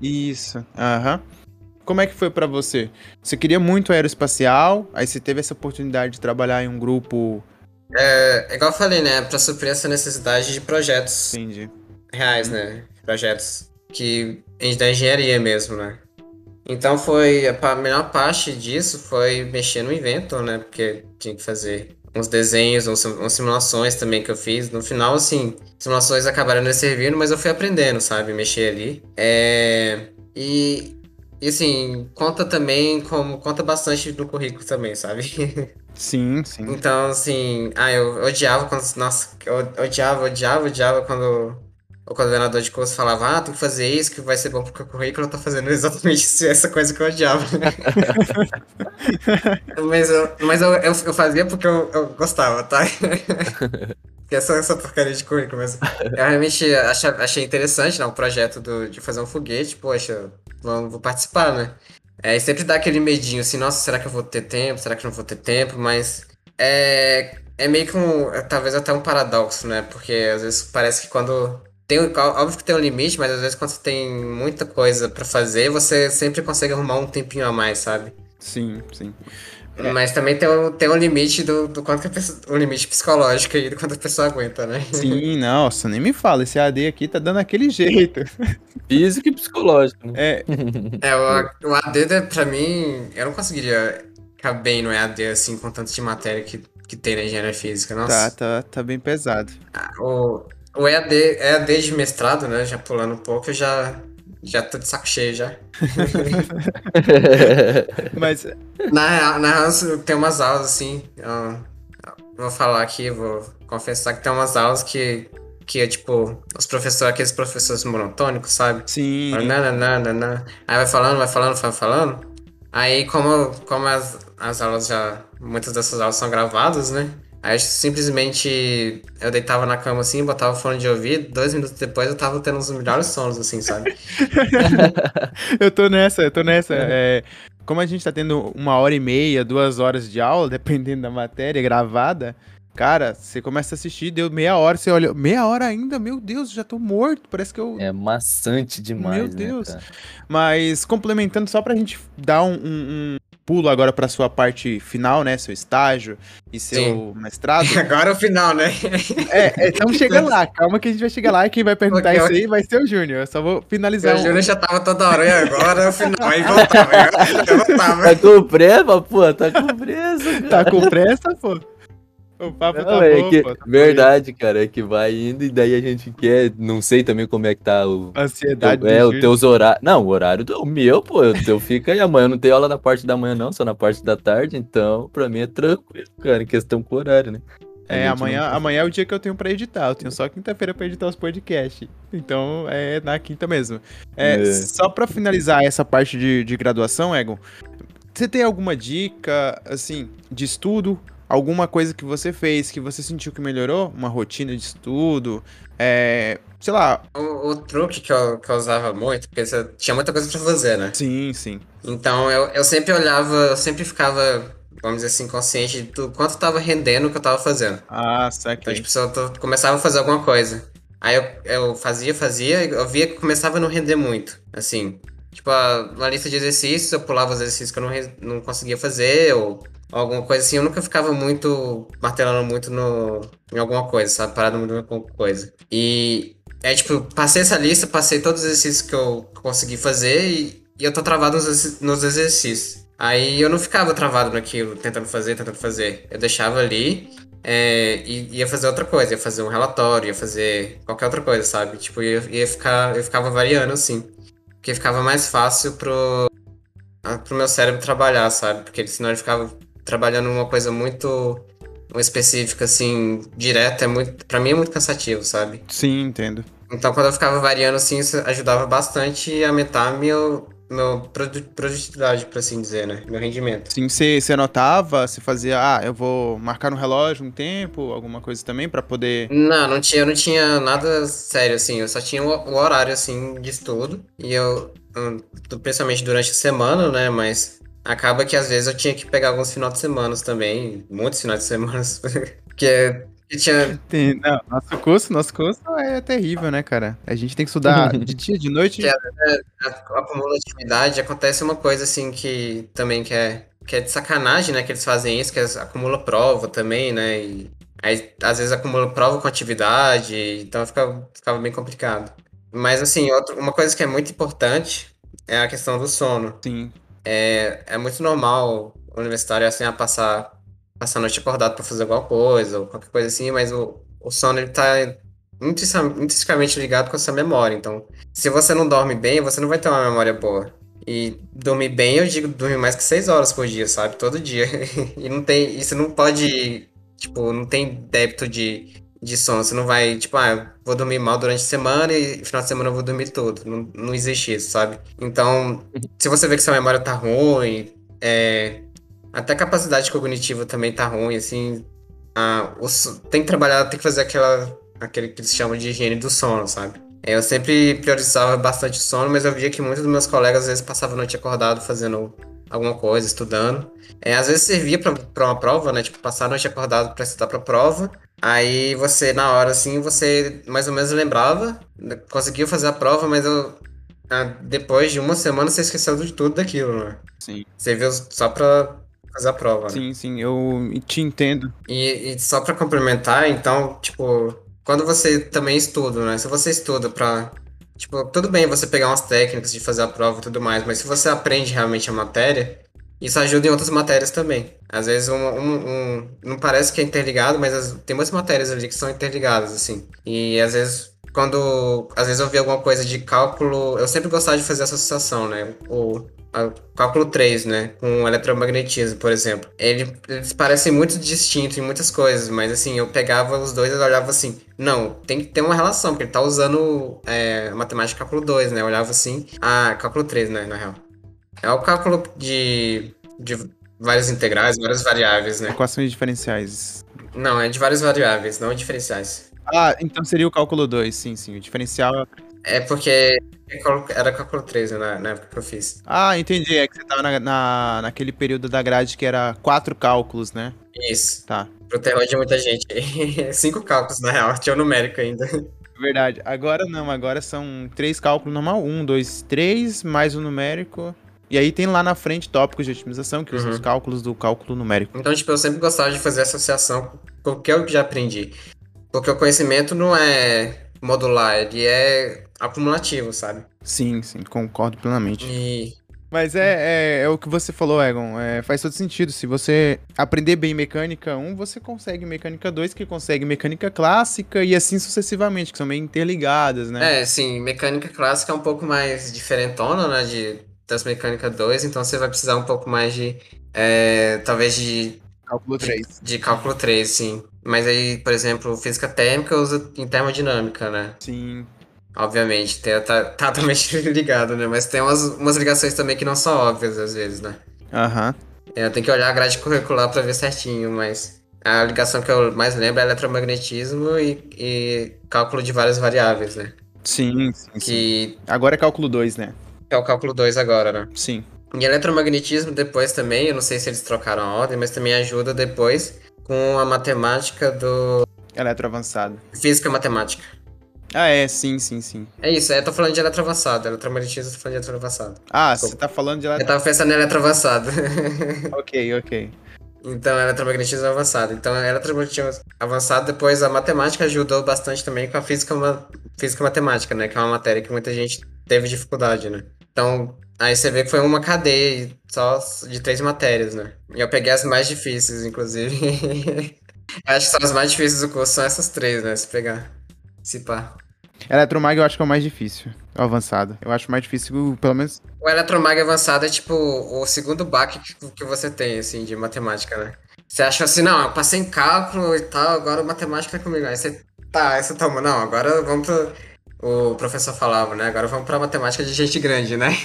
B: Isso, aham. Como é que foi pra você? Você queria muito aeroespacial, aí você teve essa oportunidade de trabalhar em um grupo.
A: É, igual eu falei, né? Pra suprir essa necessidade de projetos
B: Entendi.
A: reais, né? Projetos que da engenharia mesmo, né? Então foi a melhor parte disso foi mexer no Inventor, né? Porque tinha que fazer uns desenhos, uns, umas simulações também que eu fiz. No final, assim, simulações acabaram não servindo, mas eu fui aprendendo, sabe? Mexer ali. É, E, e assim, conta também como conta bastante no currículo também, sabe? [laughs]
B: Sim, sim.
A: Então, assim, ah, eu odiava quando. Nossa, eu odiava, odiava, odiava quando o coordenador de curso falava, ah, tem que fazer isso, que vai ser bom pro currículo, eu tô fazendo exatamente isso- [laughs] essa coisa que eu odiava. [laughs] mas eu, mas eu, eu, eu fazia porque eu, eu gostava, tá? [laughs] Que só essa porcaria de currículo mesmo. Eu realmente achei, achei interessante, né, o projeto do, de fazer um foguete, poxa, vou, vou participar, né? É, e sempre dá aquele medinho assim, nossa, será que eu vou ter tempo? Será que eu não vou ter tempo? Mas é, é meio que um, é, talvez até um paradoxo, né? Porque às vezes parece que quando tem, óbvio que tem um limite, mas às vezes quando você tem muita coisa pra fazer, você sempre consegue arrumar um tempinho a mais, sabe?
B: Sim, sim.
A: Mas também tem um, tem um limite do, do quanto que a pessoa, um limite psicológico aí, do quanto a pessoa aguenta, né?
B: Sim, [laughs] nossa, nem me fala. Esse AD aqui tá dando aquele jeito. [laughs]
D: Físico e psicológico, né?
B: É,
A: É, o, o AD, né, pra mim, eu não conseguiria ficar bem no EAD, assim, com tanto de matéria que, que tem na engenharia física.
B: tá,
A: Nossa,
B: tá, tá bem pesado.
A: o, o EAD, EAD de mestrado, né, já pulando um pouco, eu já, já tô de saco cheio já. [laughs]
B: Mas,
A: Na, real- na real, tem umas aulas, assim, eu, vou falar aqui, vou confessar que tem umas aulas que, que é, tipo, os professores, aqueles professores monotônicos, sabe?
B: sim,
A: Fala, não, não. Aí vai falando, vai falando, vai falando. Aí, como, como as, as aulas já. Muitas dessas aulas são gravadas, né? Aí simplesmente eu deitava na cama assim, botava o fone de ouvido, dois minutos depois eu tava tendo os melhores sonos, assim, sabe? [laughs]
B: eu tô nessa, eu tô nessa. É, como a gente tá tendo uma hora e meia, duas horas de aula, [laughs] dependendo da matéria gravada, cara, você começa a assistir, deu meia hora, você olha, meia hora ainda, meu Deus, já tô morto, parece que eu...
D: É maçante demais,
B: Meu
D: né,
B: Deus.
D: cara?
B: Mas complementando, só pra gente dar um, um- um pulo agora pra sua parte final, né, seu estágio e seu
A: Sim.
B: mestrado. [laughs]
A: Agora é o final, né?
B: É, estamos chegando lá, calma que a gente vai chegar lá e quem vai perguntar
A: Ok,
B: isso
A: ok.
B: aí vai ser o Júnior. Eu só vou finalizar
A: o
B: um-
A: Júnior já tava toda hora, e agora é o final. Aí voltava, eu voltava.
D: Tá com pressa, pô? Tá com pressa, cara.
B: Tá com pressa, pô? O papo
D: Não,
B: tá
D: é
B: bom,
D: que,
B: pô. tá
D: verdade, cara, é que vai indo e daí a gente quer, não sei também como é que tá o.
B: Ansiedade
D: é, o
B: Júnior.
D: teus horários. Não, o horário do o meu, pô, eu, eu fico aí amanhã, eu não tenho aula na parte da manhã não, só na parte da tarde, então pra mim é tranquilo, cara, em questão com horário, né?
B: É, amanhã,
D: não-
B: amanhã é o dia que eu tenho pra editar. Eu tenho só quinta-feira pra editar os podcasts. Então é na quinta mesmo. É,
D: É.
B: Só pra finalizar essa parte de, de graduação, Egon, você tem alguma dica, assim, de estudo? Alguma coisa que você fez que você sentiu que melhorou? Uma rotina de estudo? É, sei lá.
A: O, o truque que eu, que eu usava muito, porque você tinha muita coisa pra fazer, né?
B: Sim, sim.
A: Então eu, eu sempre olhava, eu sempre ficava, vamos dizer assim, consciente do quanto tava rendendo o que eu tava fazendo.
B: Ah,
A: Então,
B: saquei.
A: tipo, se eu tô- começava a fazer alguma coisa. Aí eu, eu fazia, fazia, eu via que começava a não render muito. Assim, tipo, a- uma lista de exercícios, eu pulava os exercícios que eu não, não conseguia fazer, ou alguma coisa assim. Eu nunca ficava muito, martelando muito no, em alguma coisa, sabe? Parado muito em alguma coisa. E é tipo, passei essa lista, passei todos os exercícios que eu consegui fazer e, e eu tô travado nos, nos exercícios. Aí eu não ficava travado naquilo, tentando fazer, tentando fazer. Eu deixava ali é, e ia fazer outra coisa, ia fazer um relatório, ia fazer qualquer outra coisa, sabe? Tipo, ia, ia ficar, eu ficava variando assim. Porque ficava mais fácil pro, pro meu cérebro trabalhar, sabe? Porque senão ele ficava trabalhando uma coisa muito específica, assim, direta, é muito, pra mim é muito cansativo, sabe?
B: Sim, entendo.
A: Então, quando eu ficava variando assim, isso ajudava bastante a aumentar meu, meu produ- produtividade, por assim dizer, né? Meu rendimento.
B: Sim, você, você anotava, você fazia, ah, eu vou marcar no relógio um tempo, alguma coisa também, pra poder.
A: Não, não tinha, eu não tinha nada sério, assim. Eu só tinha o, o horário, assim, de estudo. E eu, hum, principalmente durante a semana, né? Mas acaba que às vezes eu tinha que pegar alguns finais de semana também, muitos finais de semana, [laughs] porque tinha...
B: Tem, não, nosso curso, nosso curso é terrível, né, cara? A gente tem que estudar [laughs] de dia, de noite.
A: A, a, acumula atividade, acontece uma coisa assim que também que é, que é de sacanagem, né, que eles fazem isso, que eles acumula prova também, né, e aí às vezes acumula prova com atividade, então fica, ficava bem complicado. Mas assim, outra, uma coisa que é muito importante é a questão do sono.
B: Sim.
A: É, é muito normal o universitário assim a passar passar a noite acordado para fazer alguma coisa ou qualquer coisa assim, mas o, o sono ele tá intrinsecamente ligado com a sua memória. Então, se você não dorme bem, você não vai ter uma memória boa. E dormir bem, eu digo dormir mais que seis horas por dia, sabe? Todo dia. [laughs] e não tem. Isso não pode. Tipo, não tem débito de, de sono. Você não vai, tipo, ah, vou dormir mal durante a semana e final de semana eu vou dormir tudo. Não, não existe isso, sabe? Então, se você vê que sua memória tá ruim, é, até a capacidade cognitiva também tá ruim, assim. Ah, os, tem que trabalhar, tem que fazer aquela, aquele que eles chamam de higiene do sono, sabe? Eu sempre priorizava bastante o sono, mas eu via que muitos dos meus colegas às vezes passavam a noite acordado fazendo alguma coisa, estudando. É, às vezes servia para uma prova, né? Tipo, passar a noite acordado para estudar para prova. Aí você, na hora, assim, você mais ou menos lembrava, conseguiu fazer a prova, mas eu, ah, depois de uma semana você esqueceu de tudo daquilo, né?
B: Sim.
A: Você viu só pra fazer a prova. Né?
B: Sim, sim, eu te entendo.
A: E, e só para complementar, então, tipo, quando você também estuda, né? Se você estuda pra. Tipo, tudo bem você pegar umas técnicas de fazer a prova e tudo mais, mas se você aprende realmente a matéria, isso ajuda em outras matérias também. Às vezes um, um, um não parece que é interligado, mas as, tem muitas matérias ali que são interligadas, assim. E às vezes quando às vezes eu vi alguma coisa de cálculo, eu sempre gostava de fazer associação, né? O cálculo 3, né? Com eletromagnetismo, por exemplo. Ele, eles parecem muito distintos em muitas coisas, mas assim, eu pegava os dois e olhava assim, não, tem que ter uma relação, porque ele tá usando é, matemática cálculo 2, né? Eu olhava assim, ah, cálculo 3, né, na real. É o cálculo de, de várias integrais, várias variáveis, né?
B: Equações diferenciais.
A: Não, é de várias variáveis, não diferenciais.
B: Ah, então seria o cálculo 2, sim, sim. O diferencial
A: é porque era cálculo 3 né, na época que eu fiz.
B: Ah, entendi. É que você tava na, na, naquele período da grade que era quatro cálculos, né?
A: Isso.
B: Tá.
A: Pro terror de muita gente. [laughs] Cinco cálculos, na real. Tinha o numérico ainda.
B: Verdade. Agora não, agora são três cálculos normal. Um, dois, três, mais o numérico. E aí tem lá na frente tópicos de otimização, que uhum. os cálculos do cálculo numérico.
A: Então, tipo, eu sempre gostava de fazer associação com o que eu já aprendi. Porque o conhecimento não é modular, ele é acumulativo, sabe?
B: Sim, sim, concordo plenamente.
A: E...
B: Mas é, é, é, o que você falou, Egon. É, faz todo sentido. Se você aprender bem mecânica 1, você consegue mecânica 2, que consegue mecânica clássica e assim sucessivamente, que são meio interligadas, né?
A: É, sim, mecânica clássica é um pouco mais diferentona, né? De, mecânica 2, então você vai precisar um pouco mais de. É, talvez de.
B: Cálculo 3.
A: De, de cálculo 3, sim. Mas aí, por exemplo, física térmica usa em termodinâmica, né?
B: Sim.
A: Obviamente, tem, tá, tá também [laughs] ligado, né? Mas tem umas, umas ligações também que não são óbvias às vezes, né?
B: Aham. Uhum.
A: É, eu tenho que olhar a grade curricular pra ver certinho, mas a ligação que eu mais lembro é eletromagnetismo e, e cálculo de várias variáveis, né?
B: Sim, sim,
A: que...
B: sim. Agora é cálculo 2, né?
A: É o cálculo 2 agora, né?
B: Sim.
A: E eletromagnetismo depois também, eu não sei se eles trocaram a ordem, mas também ajuda depois com a matemática do.
B: Eletroavançado.
A: Física matemática.
B: Ah, é, sim, sim, sim.
A: É isso, eu tô falando de eletroavançado. Eletromagnetismo, eu tô falando de eletroavançado.
B: Ah, você tá falando de
A: eletroavançado. Eu tava pensando em eletroavançado. [laughs]
B: ok, ok.
A: Então, eletromagnetismo avançado. Então, eletromagnetismo avançado, depois a matemática ajudou bastante também com a física, física matemática, né? Que é uma matéria que muita gente teve dificuldade, né? Então, aí você vê que foi uma cadeia só de três matérias, né? E eu peguei as mais difíceis, inclusive. [laughs] Acho que são as mais difíceis do curso, são essas três, né? Se pegar. Se pá.
B: Eletromag eu acho que é o mais difícil, o avançado. Eu acho mais difícil, pelo menos.
A: O Eletromag avançado é tipo o segundo baque que você tem, assim, de matemática, né? Você acha assim, não, eu passei em cálculo e tal, agora matemática tá comigo. Aí você, tá, aí você toma, não, agora vamos pro o professor falava, né? Agora vamos para matemática de gente grande, né? [laughs]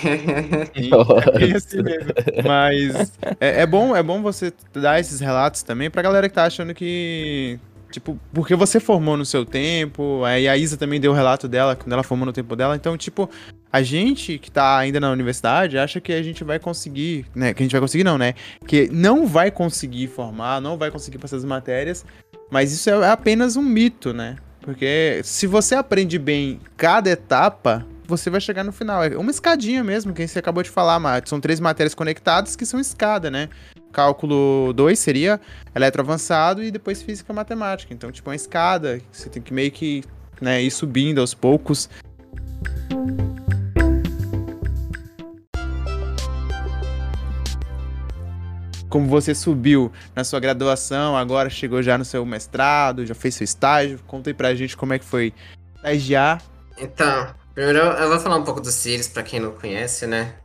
A: [laughs]
B: é assim mesmo. Mas é, é, bom, é bom você dar esses relatos também pra galera que tá achando que. Tipo, porque você formou no seu tempo, aí a Isa também deu o relato dela, quando ela formou no tempo dela. Então, tipo, A gente que tá ainda na universidade acha que a gente vai conseguir, né? Que a gente vai conseguir, não, né? Que não vai conseguir formar, não vai conseguir passar as matérias, mas isso é apenas um mito, né? Porque se você aprende bem cada etapa, você vai chegar no final. É uma escadinha mesmo, que você acabou de falar, Matt. São três matérias conectadas que são escada, né? Cálculo 2 seria eletroavançado e depois física matemática. Então, tipo, uma escada. Você tem que meio que né, ir subindo aos poucos. como você subiu na sua graduação, agora chegou já no seu mestrado, já fez seu estágio. Conta aí pra gente como é que foi estagiar.
A: Então, primeiro eu vou falar um pouco do Sirius, pra quem não conhece, né?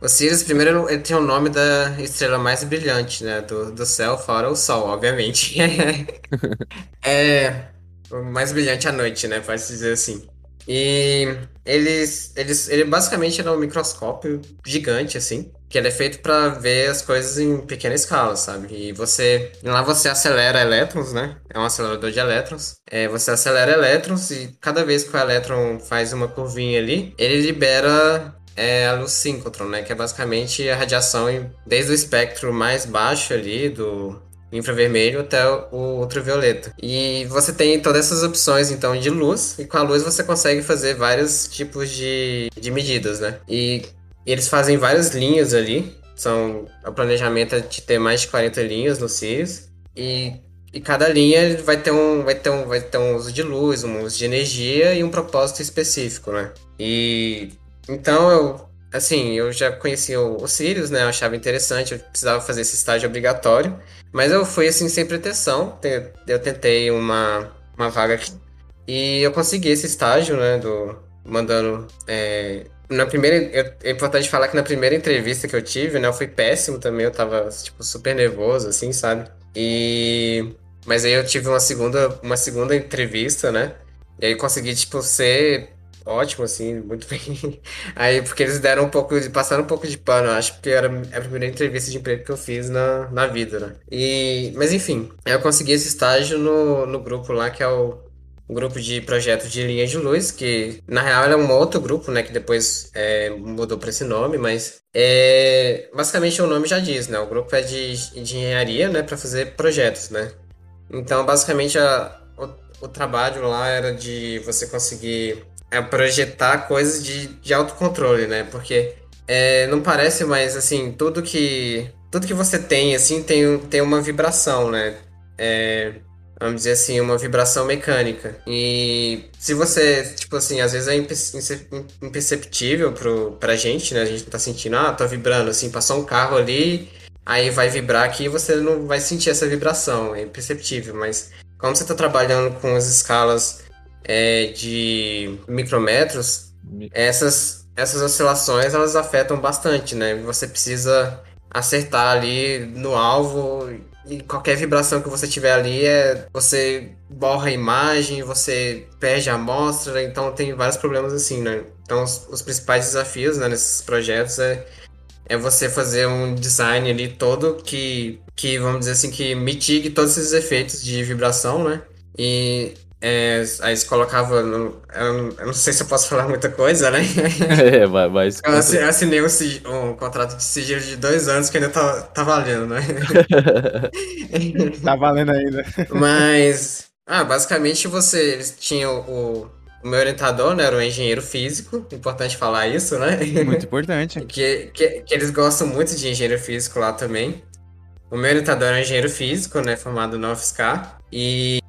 A: O Sirius, primeiro, ele tem o nome da estrela mais brilhante, né? Do, do céu, fora o Sol, obviamente. [laughs] é o mais brilhante à noite, né? Pode dizer assim. E eles, eles, ele basicamente é um microscópio gigante, assim, que ele é feito para ver as coisas em pequena escala, sabe? E você, lá você acelera elétrons, né? É um acelerador de elétrons. É, você acelera elétrons e cada vez que o elétron faz uma curvinha ali, ele libera é, a luz síncrotron, né? Que é basicamente a radiação desde o espectro mais baixo ali do infravermelho até o ultravioleta. E você tem todas essas opções então de luz, e com a luz você consegue fazer vários tipos de, de medidas, né? E eles fazem várias linhas ali. São, o planejamento é de ter mais de 40 linhas no Sirius. E, e cada linha vai ter, um, vai, ter um, vai ter um uso de luz, um uso de energia e um propósito específico, né? E então eu assim, eu já conhecia o, Sirius, né? Eu achava interessante, eu precisava fazer esse estágio obrigatório. Mas eu fui assim sem pretensão. Eu tentei uma, uma vaga aqui. E eu consegui esse estágio, né? Do, mandando. É, na primeira. é importante falar que na primeira entrevista que eu tive, né? Eu fui péssimo também. Eu tava, tipo, super nervoso, assim, sabe? E. Mas aí eu tive uma segunda, uma segunda entrevista, né? E aí consegui, tipo, ser ótimo, assim, muito [laughs] bem. Aí, porque eles deram um pouco, passaram um pouco de pano, acho, porque era a primeira entrevista de emprego que eu fiz na, na vida, né? E, mas enfim, eu consegui esse estágio no, no grupo lá, que é o, grupo de projeto de linha de luz, que na real é um outro grupo, né, que depois é, mudou para esse nome, mas é, basicamente o nome já diz, né? O grupo é de, de engenharia, né, para fazer projetos, né? Então, basicamente, a, o, o trabalho lá era de você conseguir é projetar coisas de, de autocontrole, né? Porque é, não parece, mas assim, tudo que tudo que você tem, assim, tem, tem uma vibração, né? É, vamos dizer assim, uma vibração mecânica. E se você, tipo assim, às vezes é imperceptível pro, pra gente, né? A gente não tá sentindo, ah, tá vibrando, assim, passou um carro ali, aí vai vibrar aqui e você não vai sentir essa vibração, é imperceptível, mas como você tá trabalhando com as escalas é, de micrometros, essas, essas oscilações elas afetam bastante, né? Você precisa acertar ali no alvo e qualquer vibração que você tiver ali é você borra a imagem, você perde a amostra, então tem vários problemas assim, né? Então os, os principais desafios né, nesses projetos é, é você fazer um design ali todo que, que, vamos dizer assim, que mitigue todos esses efeitos de vibração, né? E é, aí eles colocavam. No, eu, eu, não sei se eu posso falar muita coisa, né? [laughs]
D: É, vai, vai.
A: Eu assinei um, um, contrato de sigilo de dois anos que ainda tá, tá valendo, né? [laughs]
B: tá valendo ainda.
A: Mas. Ah, basicamente você. Eles tinham o. O meu orientador, né, era um engenheiro físico, importante falar isso, né?
B: Muito importante. [laughs]
A: que, que, que eles gostam muito de engenheiro físico lá também. O meu orientador era um engenheiro físico, né, formado na UFSCar, e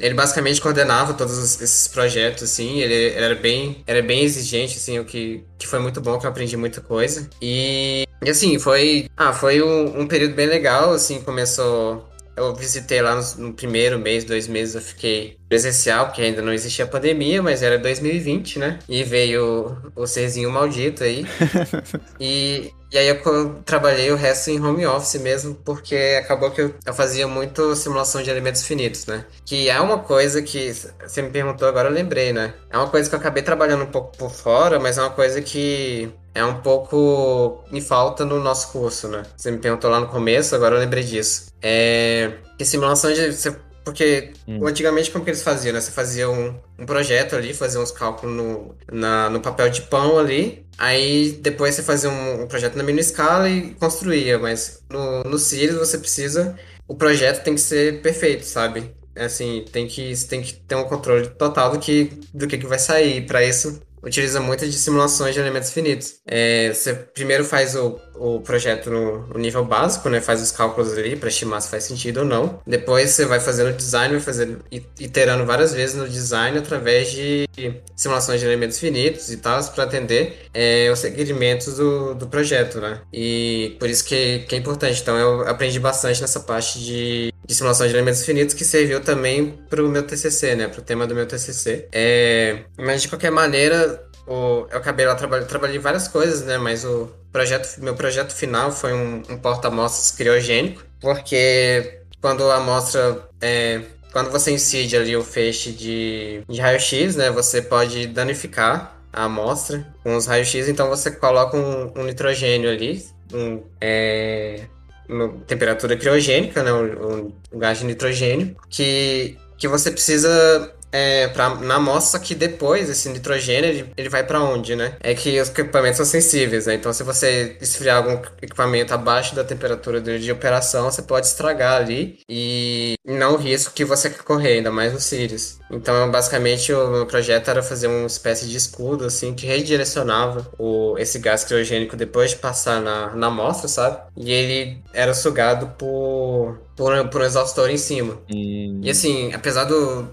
A: ele basicamente coordenava todos esses projetos, assim, ele, ele, era bem, era bem exigente, assim, o que, que foi muito bom, que eu aprendi muita coisa. E, e assim, foi, ah, foi um, um período bem legal, assim, começou eu visitei lá no, no, primeiro mês, dois meses, eu fiquei presencial, porque ainda não existia pandemia, mas era 2020, né? E veio o, o serzinho maldito aí. [laughs] e, e aí eu trabalhei o resto em home office mesmo, porque acabou que eu, eu fazia muito simulação de elementos finitos, né? Que é uma coisa que você me perguntou agora, eu lembrei, né? É uma coisa que eu acabei trabalhando um pouco por fora, mas é uma coisa que é um pouco em falta no nosso curso, né? Você me perguntou lá no começo, agora eu lembrei disso. É que simulação de. Você Porque
D: Hum.
A: antigamente como que eles faziam, né? Você fazia um, um projeto ali, fazia uns cálculos no, na- no papel de pão ali, aí depois você fazia um, um projeto na mini escala e construía, mas no, no Sirius você precisa, o projeto tem que ser perfeito, sabe? É Assim, tem que, você tem que ter um controle total do que, do que, que vai sair. Para isso, utiliza muito de simulações de elementos finitos. É, você primeiro faz o, o projeto no, no nível básico, né? Faz os cálculos ali para estimar se faz sentido ou não. Depois você vai fazendo o design, vai fazendo, iterando várias vezes no design através de simulações de elementos finitos e tal, para atender é, os requerimentos do, do projeto, né? E por isso que, que é importante. Então eu aprendi bastante nessa parte de, de simulação de elementos finitos que serviu também para o meu TCC, né? Para o tema do meu TCC. É, mas de qualquer maneira, o, eu acabei lá trabalhando, trabalhei várias coisas, né? Mas o projeto, meu projeto final foi um, um porta-amostras criogênico, porque quando a amostra é, quando você incide ali o feixe de, de raio-x, né? Você pode danificar a amostra com os raios-x, então você coloca um, um nitrogênio ali, um, é, temperatura criogênica, né? Um, um- gás de nitrogênio, que, que você precisa é, pra, na amostra, que depois esse nitrogênio ele, ele vai para onde, né? É que os equipamentos são sensíveis, né? Então, se você esfriar algum equipamento abaixo da temperatura de, de operação, você pode estragar ali e não o risco que você quer correr, ainda mais no Sirius. Então, basicamente, o meu projeto era fazer uma espécie de escudo, assim, que redirecionava o, esse gás criogênico depois de passar na, na amostra, sabe? E ele era sugado por, por, por um exaustor em cima.
D: Hum,
A: E assim, apesar do.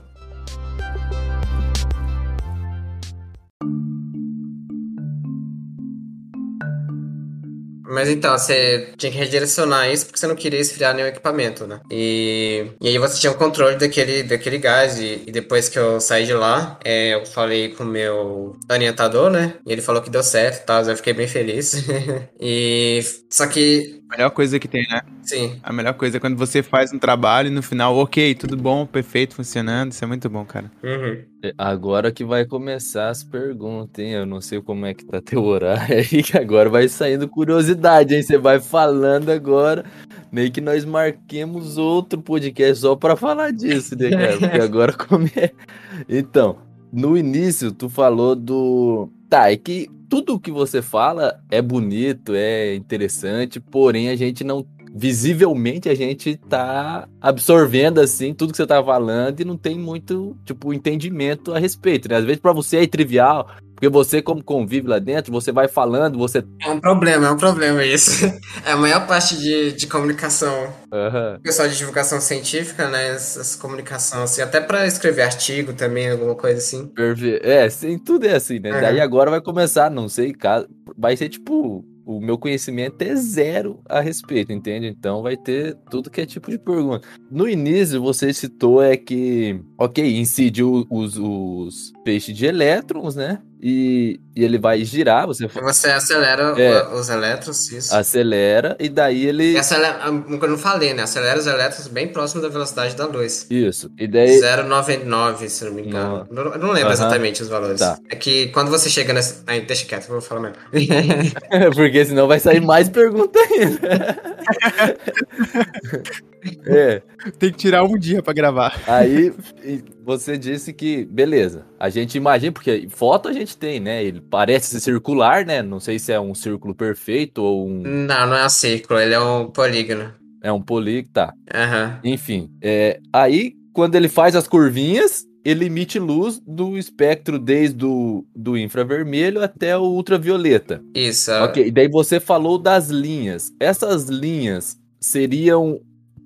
A: Mas então, você tinha que redirecionar isso porque você não queria esfriar nenhum equipamento, né? E, e aí você tinha o controle daquele, daquele gás. E, e depois que eu saí de lá, é, eu falei com o meu orientador, né? E ele falou que deu certo e tal, eu fiquei bem feliz. [laughs] e. Só que,
B: melhor coisa que tem, né?
A: sim,
B: A melhor coisa é quando você faz um trabalho e no final, ok, tudo bom, perfeito, funcionando. Isso é muito bom, cara.
A: uhum.
D: é, Agora que vai começar as perguntas, hein? Eu não sei como é que tá teu horário [laughs] aí, que agora vai saindo curiosidade, hein? Você vai falando agora, meio que nós marquemos outro podcast só pra falar disso, né, cara? [laughs] Porque agora come... Então, no início tu falou do... Tá, é que tudo que você fala é bonito, é interessante, porém a gente não... Visivelmente a gente tá absorvendo assim tudo que você tá falando e não tem muito, tipo, entendimento a respeito, né? Às vezes pra você é trivial, porque você como convive lá dentro, você vai falando, você
A: É um problema, é um problema isso. [laughs] É a maior parte de, de comunicação
D: Aham.
A: pessoal de divulgação científica, né? Essas comunicação, assim, até para escrever artigo também, alguma coisa assim.
D: Perfe- É, sim, tudo é assim, né?
A: Uhum.
D: Daí agora vai começar, não sei, vai ser tipo, o meu conhecimento é zero a respeito, entende? Então vai ter tudo que é tipo de pergunta. No início você citou é que, ok, incide o- os, os feixes de elétrons, né? E, e ele vai girar, você
A: Você acelera
D: É.
A: os elétrons, isso.
D: acelera e daí ele...
A: E acelera, ah, como eu não falei, né? Acelera os elétrons bem próximo da velocidade da luz.
D: Isso, e daí...
A: 0,99, se não me engano. Não- Eu não lembro
D: Aham.
A: exatamente os valores.
D: Tá.
A: É que quando você chega nessa. Aí, deixa quieto, eu vou falar mesmo. [laughs]
D: Porque senão vai sair mais pergunta ainda. [laughs] é, [laughs]
B: Tem que tirar um dia pra gravar.
D: aí você disse que, beleza, a gente imagina, porque foto a gente tem, né? Ele parece ser [laughs] circular, né? Não sei se é um círculo perfeito ou um,
A: não, não é um círculo, ele é um polígono.
D: é um polígono, tá.
A: Aham.
D: Enfim, é, aí quando ele faz as curvinhas, ele emite luz do espectro desde o do infravermelho até o ultravioleta.
A: Isso.
D: Ok, e daí você falou das linhas. Essas linhas seriam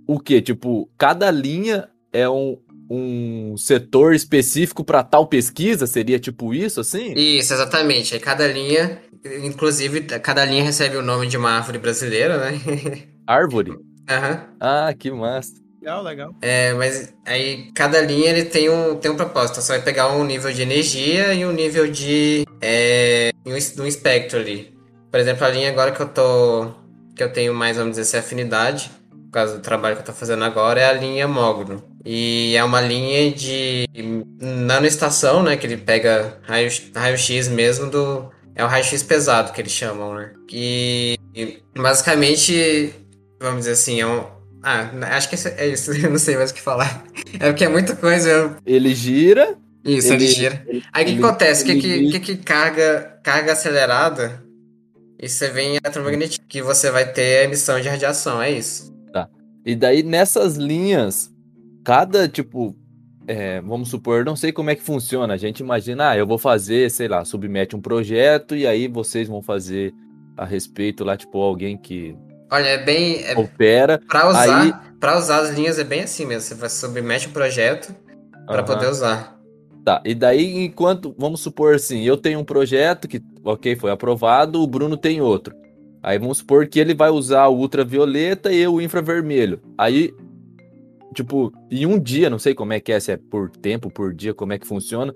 D: o quê? Tipo, cada linha é um, um setor específico para tal pesquisa? Seria tipo isso, assim?
A: Isso, exatamente. Aí cada linha, inclusive, cada linha recebe o nome de uma árvore brasileira, né? [laughs]
D: Árvore?
A: Aham.
D: Ah, que massa.
B: Legal, legal.
A: É, mas aí cada linha ele tem um, tem um propósito. Você vai pegar um nível de energia e um nível de. É, um, um espectro ali. Por exemplo, a linha agora que eu tô. que eu tenho mais, vamos dizer assim, afinidade, por causa do trabalho que eu tô fazendo agora, é a linha Mogno. E é uma linha de nanoestação, né? Que ele pega raio- raio-x mesmo do. É o raio-x pesado que eles chamam, né? E, e basicamente, vamos dizer assim, é um, Ah, acho que é isso, [laughs] eu não sei mais o que falar. É porque é muita coisa. Eu...
D: Ele gira.
A: Isso, ele, ele gira. Aí o que, que acontece? O que, que, que, carga, carga acelerada? E você vem eletromagnetismo, que você vai ter emissão de radiação, é isso.
D: E daí nessas linhas, cada tipo. É, vamos supor, não sei como é que funciona. A gente imagina, ah, eu vou fazer, sei lá, submete um projeto e aí vocês vão fazer a respeito lá, tipo, alguém que
A: Olha, é bem. É,
D: opera.
A: Para usar,
D: aí...
A: Pra usar as linhas é bem assim mesmo. Você submete um projeto para uhum. poder usar.
D: Tá, e daí, enquanto, vamos supor assim, eu tenho um projeto que, ok, foi aprovado, o Bruno tem outro. Aí vamos supor que ele vai usar o ultravioleta e o infravermelho. Aí, tipo, em um dia, não sei como é que é, se é por tempo, por dia, como é que funciona,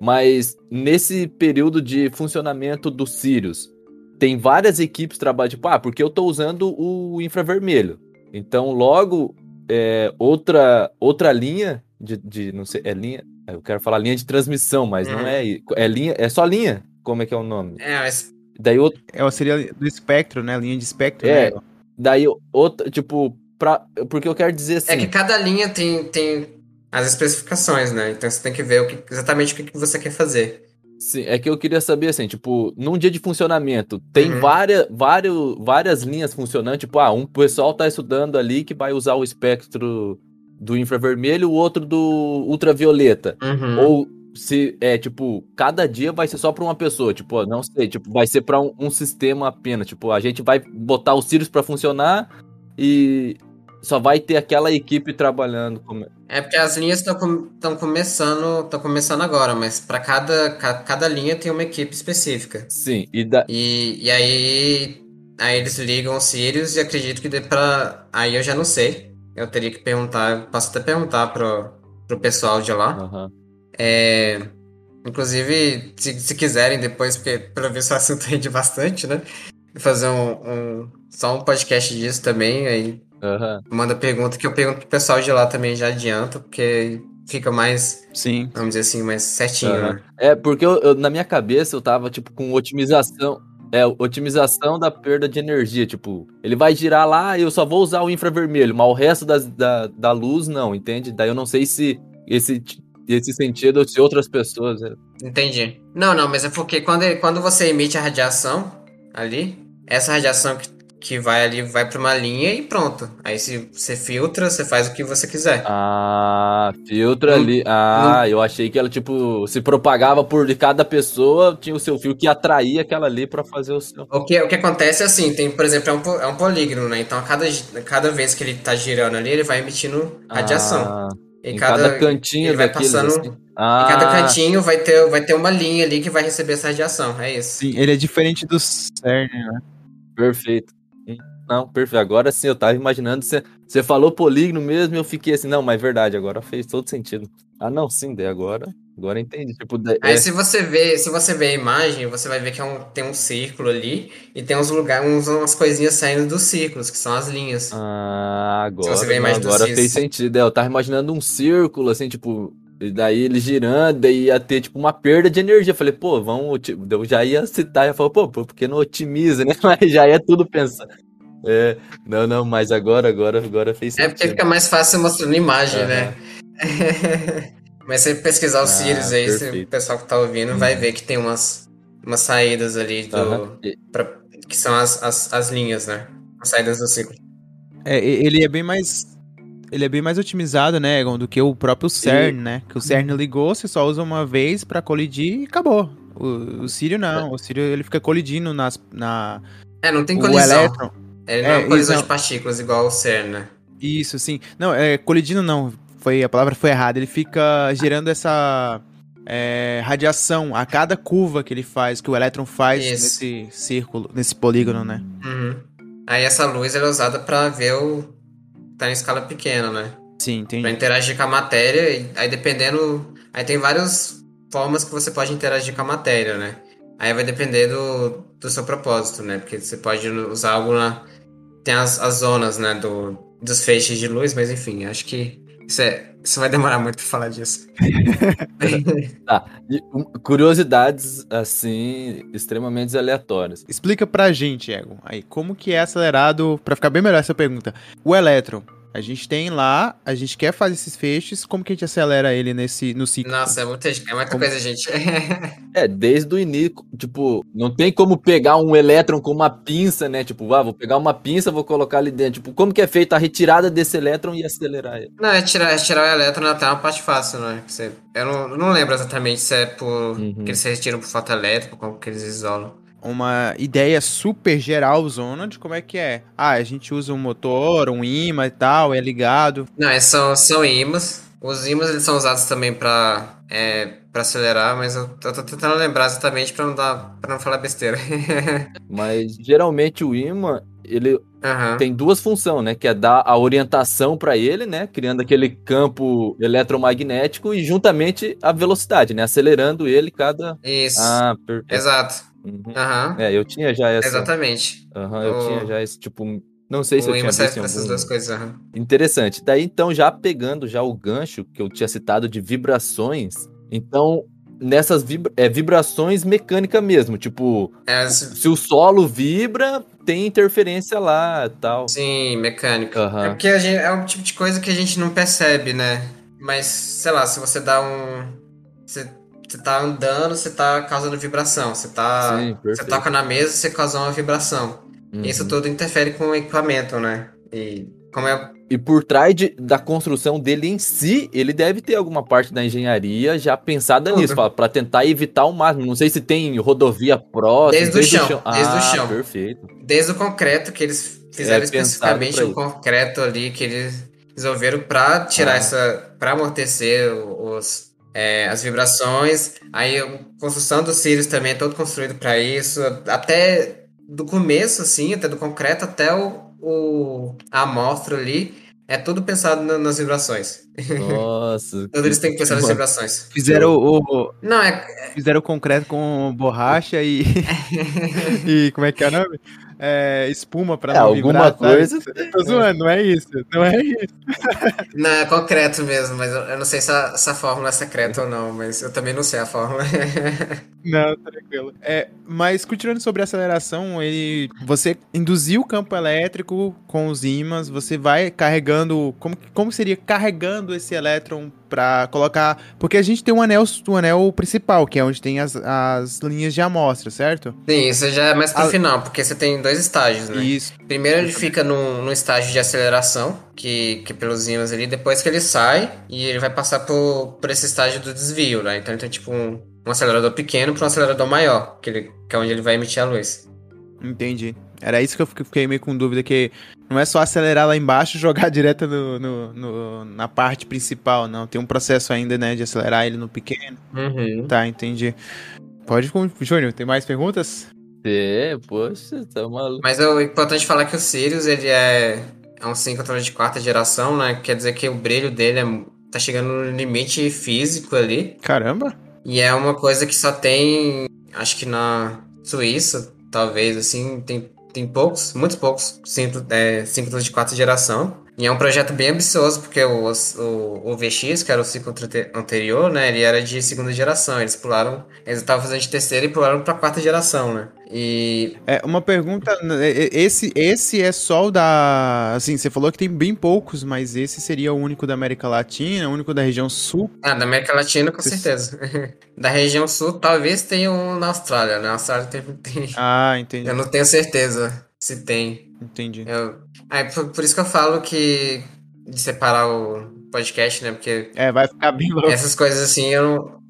D: mas nesse período de funcionamento do Sirius, tem várias equipes trabalhando, tipo, ah, porque eu tô usando o infravermelho. Então, logo, é, outra, outra linha de, de, não sei, é linha, eu quero falar linha de transmissão, mas não é, é linha, é só linha, como é que é o nome?
A: É, mas...
D: Daí outro...
B: É, seria do espectro, né, linha de espectro,
D: é,
B: né?
D: daí outra, tipo, pra, porque eu quero dizer assim...
A: É que cada linha tem, tem as especificações, né, então você tem que ver o que, exatamente o que você quer fazer.
D: Sim, é que eu queria saber assim, tipo, num dia de funcionamento, tem uhum. várias, várias, várias linhas funcionando, tipo, ah, um pessoal tá estudando ali que vai usar o espectro do infravermelho, o outro do ultravioleta.
A: Uhum.
D: Ou se é tipo, cada dia vai ser só para uma pessoa, tipo, não sei, tipo, vai ser para um, um, sistema apenas, tipo, a gente vai botar os Sirius para funcionar e só vai ter aquela equipe trabalhando. Com...
A: É porque as linhas estão com, começando, estão começando agora, mas para cada, ca, cada linha tem uma equipe específica.
D: Sim, e, da...
A: e, e aí, aí eles ligam os Sirius e acredito que dê para aí eu já não sei. Eu teria que perguntar, posso até perguntar pro, pro pessoal de lá.
D: Uhum.
A: É, inclusive, se, se quiserem depois, porque pelo visto o assunto [laughs] rende bastante, né? Fazer um, um, só um podcast disso também, aí
D: Uhum.
A: Manda pergunta que eu pergunto pro pessoal de lá também já adianto, porque fica mais,
B: Sim.
A: vamos dizer assim, mais certinho, uhum. né?
D: É, porque eu, eu, na minha cabeça eu tava, tipo, com otimização. É, otimização da perda de energia. Tipo, ele vai girar lá e eu só vou usar o infravermelho, mas o resto das, da, da luz não, entende? Daí eu não sei se esse, esse sentido se outras pessoas. Né?
A: Entendi. Não, não, mas é porque quando, quando você emite a radiação ali, essa radiação que que vai ali, vai para uma linha e pronto. Aí se você filtra, você faz o que você quiser.
D: Ah, filtra ali. Ah, eu achei que ela, tipo, se propagava por cada pessoa, tinha o seu fio que atraía aquela ali para fazer o seu.
A: O que, o que acontece é assim, tem, por exemplo, é um, é um polígono, né? Então a cada, cada vez que ele tá girando ali, ele vai emitindo radiação.
D: Ah, em cada, cada cantinho vai passando. Assim.
A: Ah. Em cada cantinho vai ter, vai ter uma linha ali que vai receber essa radiação. É isso.
B: Sim, ele é diferente do CERN, né?
D: Perfeito. Não, perfeito. Agora sim, eu tava imaginando. Você, você falou polígono mesmo e eu fiquei assim, não, mas é verdade, agora fez todo sentido. Ah, não, sim, daí agora. Agora entendi. Tipo, daí,
A: Aí é... se você vê, se você vê a imagem, você vai ver que é um, tem um círculo ali e tem uns lugares, uns, umas coisinhas saindo dos círculos, que são as linhas.
D: Ah, agora. Se você vê a imagem não, agora fez sentido. É, eu tava imaginando um círculo, assim, tipo, e daí ele girando, daí ia ter, tipo, uma perda de energia. Eu falei, pô, vamos. Eu já ia citar, ia falar, pô, porque não otimiza, né? [laughs] Mas já ia tudo pensando. É, não, não, mas agora, agora, agora fez
A: sentido. É porque fica mais fácil mostrando imagem, uhum. né? [laughs] mas se pesquisar os ah, Sirius aí, o pessoal que tá ouvindo uhum. vai ver que tem umas, umas saídas ali do, uhum. pra, que são as, as, as linhas, né? As saídas do ciclo.
B: É, ele é bem mais ele é bem mais otimizado, né, Egon, do que o próprio CERN, e... né? Que o CERN ligou, você só usa uma vez para colidir e acabou. O, o Sírio não, é. o Sírio ele fica colidindo nas, na...
A: É, não tem colisão. O elétron, ele não é, é colisão de partículas igual o CERN, né?
B: Isso, sim. Não, é colidindo não. Foi, a palavra foi errada. Ele fica gerando essa é, radiação a cada curva que ele faz, que o elétron faz Isso. nesse círculo, nesse polígono, né?
A: Uhum. Aí essa luz é usada para ver o. tá em escala pequena, né?
B: Sim, entendi.
A: Pra interagir com a matéria, e aí dependendo. Aí tem várias formas que você pode interagir com a matéria, né? Aí vai depender do, do seu propósito, né? Porque você pode usar algo na tem as, as zonas, né, do, dos feixes de luz, mas enfim, acho que isso, é, isso vai demorar muito pra falar disso. [laughs]
D: tá. curiosidades, assim, extremamente aleatórias.
B: Explica pra gente, Ego, aí, como que é acelerado, pra ficar bem melhor essa pergunta, o elétron, A gente tem lá, a gente quer fazer esses feixes, como que a gente acelera ele nesse, no ciclo?
A: Nossa, é muita, é muita
B: Como-
A: coisa, gente. [laughs]
D: É, desde o início, tipo, não tem como pegar um elétron com uma pinça, né? Tipo, ah, vou pegar uma pinça, vou colocar ali dentro. Tipo, como que é feita a retirada desse elétron e acelerar ele?
A: Não, é tirar, é tirar o elétron até uma parte fácil, né? Você- eu não, não lembro exatamente se é por.
D: Uhum.
A: que eles se retiram por falta elétrico, como que eles isolam.
B: Uma ideia super geral, zona, de como é que é. Ah, a gente usa um motor, um imã e tal, é ligado.
A: Não, esses são, são ímãs. Os ímãs eles são usados também pra, é, pra acelerar, mas eu, eu tô tentando lembrar exatamente pra não, dar, pra não falar besteira. [laughs]
D: Mas geralmente o ímã, ele
A: Aham.
D: tem duas funções, né? Que é dar a orientação para ele, né? Criando aquele campo eletromagnético e juntamente a velocidade, né? Acelerando ele cada.
A: Isso.
D: Ah, perfeito.
A: Exato.
D: Uhum. É, eu tinha já essa.
A: Exatamente.
D: Aham, eu
A: O-
D: tinha já esse tipo. Não sei se
A: o
D: eu tinha visto
A: pra essas
D: algum...
A: duas coisas. aham.
D: Interessante. Daí então já pegando já o gancho que eu tinha citado de vibrações. Então nessas vibra... é, vibrações mecânicas mesmo, tipo
A: É, as-
D: se o solo vibra tem interferência lá, tal.
A: sim, mecânico.
D: Aham.
A: É porque gente, é um tipo de coisa que a gente não percebe, né? Mas, sei lá, se você dá um. Você, você tá andando, você tá causando vibração. Você tá.
D: Sim,
A: você toca na mesa, você causa uma vibração.
D: Uhum.
A: Isso tudo interfere com o equipamento, né? E como é.
D: E por trás de- da construção dele em si, ele deve ter alguma parte da engenharia já pensada
A: Tudo.
D: nisso, para tentar evitar o máximo. Não sei se tem rodovia próxima.
A: Desde o chão, desde o
D: ah,
A: chão.
D: perfeito.
A: Desde o concreto, que eles fizeram
D: É,
A: especificamente o concreto ali, que eles resolveram pra tirar
D: Ah.
A: essa. pra amortecer os. É, as vibrações, aí a construção dos cílios também é todo construído para isso, até do começo, assim, até do concreto até o, o a amostra ali, é tudo pensado na- nas vibrações.
D: Nossa. [laughs]
A: Todos eles têm que pensar nas vibrações.
B: Fizeram o, o-
A: Não, é.
B: fizeram o concreto com borracha e. [laughs] [laughs] e como é que é o nome? É, espuma pra
D: É,
B: não
D: alguma
B: vibrar, sabe?
D: coisa.
B: Tô zoando, não é isso. Não é isso.
A: Não, é concreto mesmo, mas eu, eu não sei se a, se a fórmula é secreta ou não, mas eu também não sei a fórmula. [laughs]
B: Não, tranquilo. É, mas continuando sobre a aceleração, ele, você induziu o campo elétrico com os ímãs, você vai carregando, como, como seria carregando esse elétron pra colocar, porque a gente tem um anel, o anel principal, que é onde tem as, as linhas de amostra, certo?
A: Sim, isso já é mais pro
B: Ah.
A: final, porque você tem dois estágios, né?
B: Isso.
A: Primeiro ele fica no, no estágio de aceleração, que, que é pelos ímãs ali, depois que ele sai, e ele vai passar por, por esse estágio do desvio, né? Então ele tem tipo um, um acelerador pequeno para um acelerador maior, que, ele, que é onde ele vai emitir a luz.
B: Entendi. Era isso que eu fiquei- meio com dúvida, que não é só acelerar lá embaixo e jogar [laughs] direto no, no- no- na parte principal, não. Tem um processo ainda, né, de acelerar ele no pequeno.
A: Uhum.
B: Tá, entendi. Pode, Júnior, tem mais perguntas?
D: É, poxa, tá maluco.
A: Mas é importante falar que o Sirius, ele é, é um síncrotron de quarta geração, né? Quer dizer que o brilho dele é, tá chegando no limite físico ali.
B: Caramba!
A: E é uma coisa que só tem, acho que na Suíça, talvez, assim, tem, tem poucos, muitos poucos síncro- é, síncronos de quarta geração. E é um projeto bem ambicioso, porque o, o, o VX, que era o ciclo ante- anterior, né, ele era de segunda geração. Eles pularam, eles estavam fazendo de terceira e pularam pra quarta geração, né? E
B: É, uma pergunta, né, esse, esse é só o da, assim, você falou que tem bem poucos, mas esse seria o único da América Latina, o único da região sul?
A: Ah, da América Latina, com certeza. [laughs] da região sul, talvez tenha um na Austrália, né? A Austrália tem, tem-
B: Ah, entendi,
A: Eu não tenho certeza se tem.
B: Entendi.
A: Eu... É por, por isso que eu falo que. De separar o podcast, né? Porque
B: É, vai ficar bem louco.
A: essas coisas assim, eu não.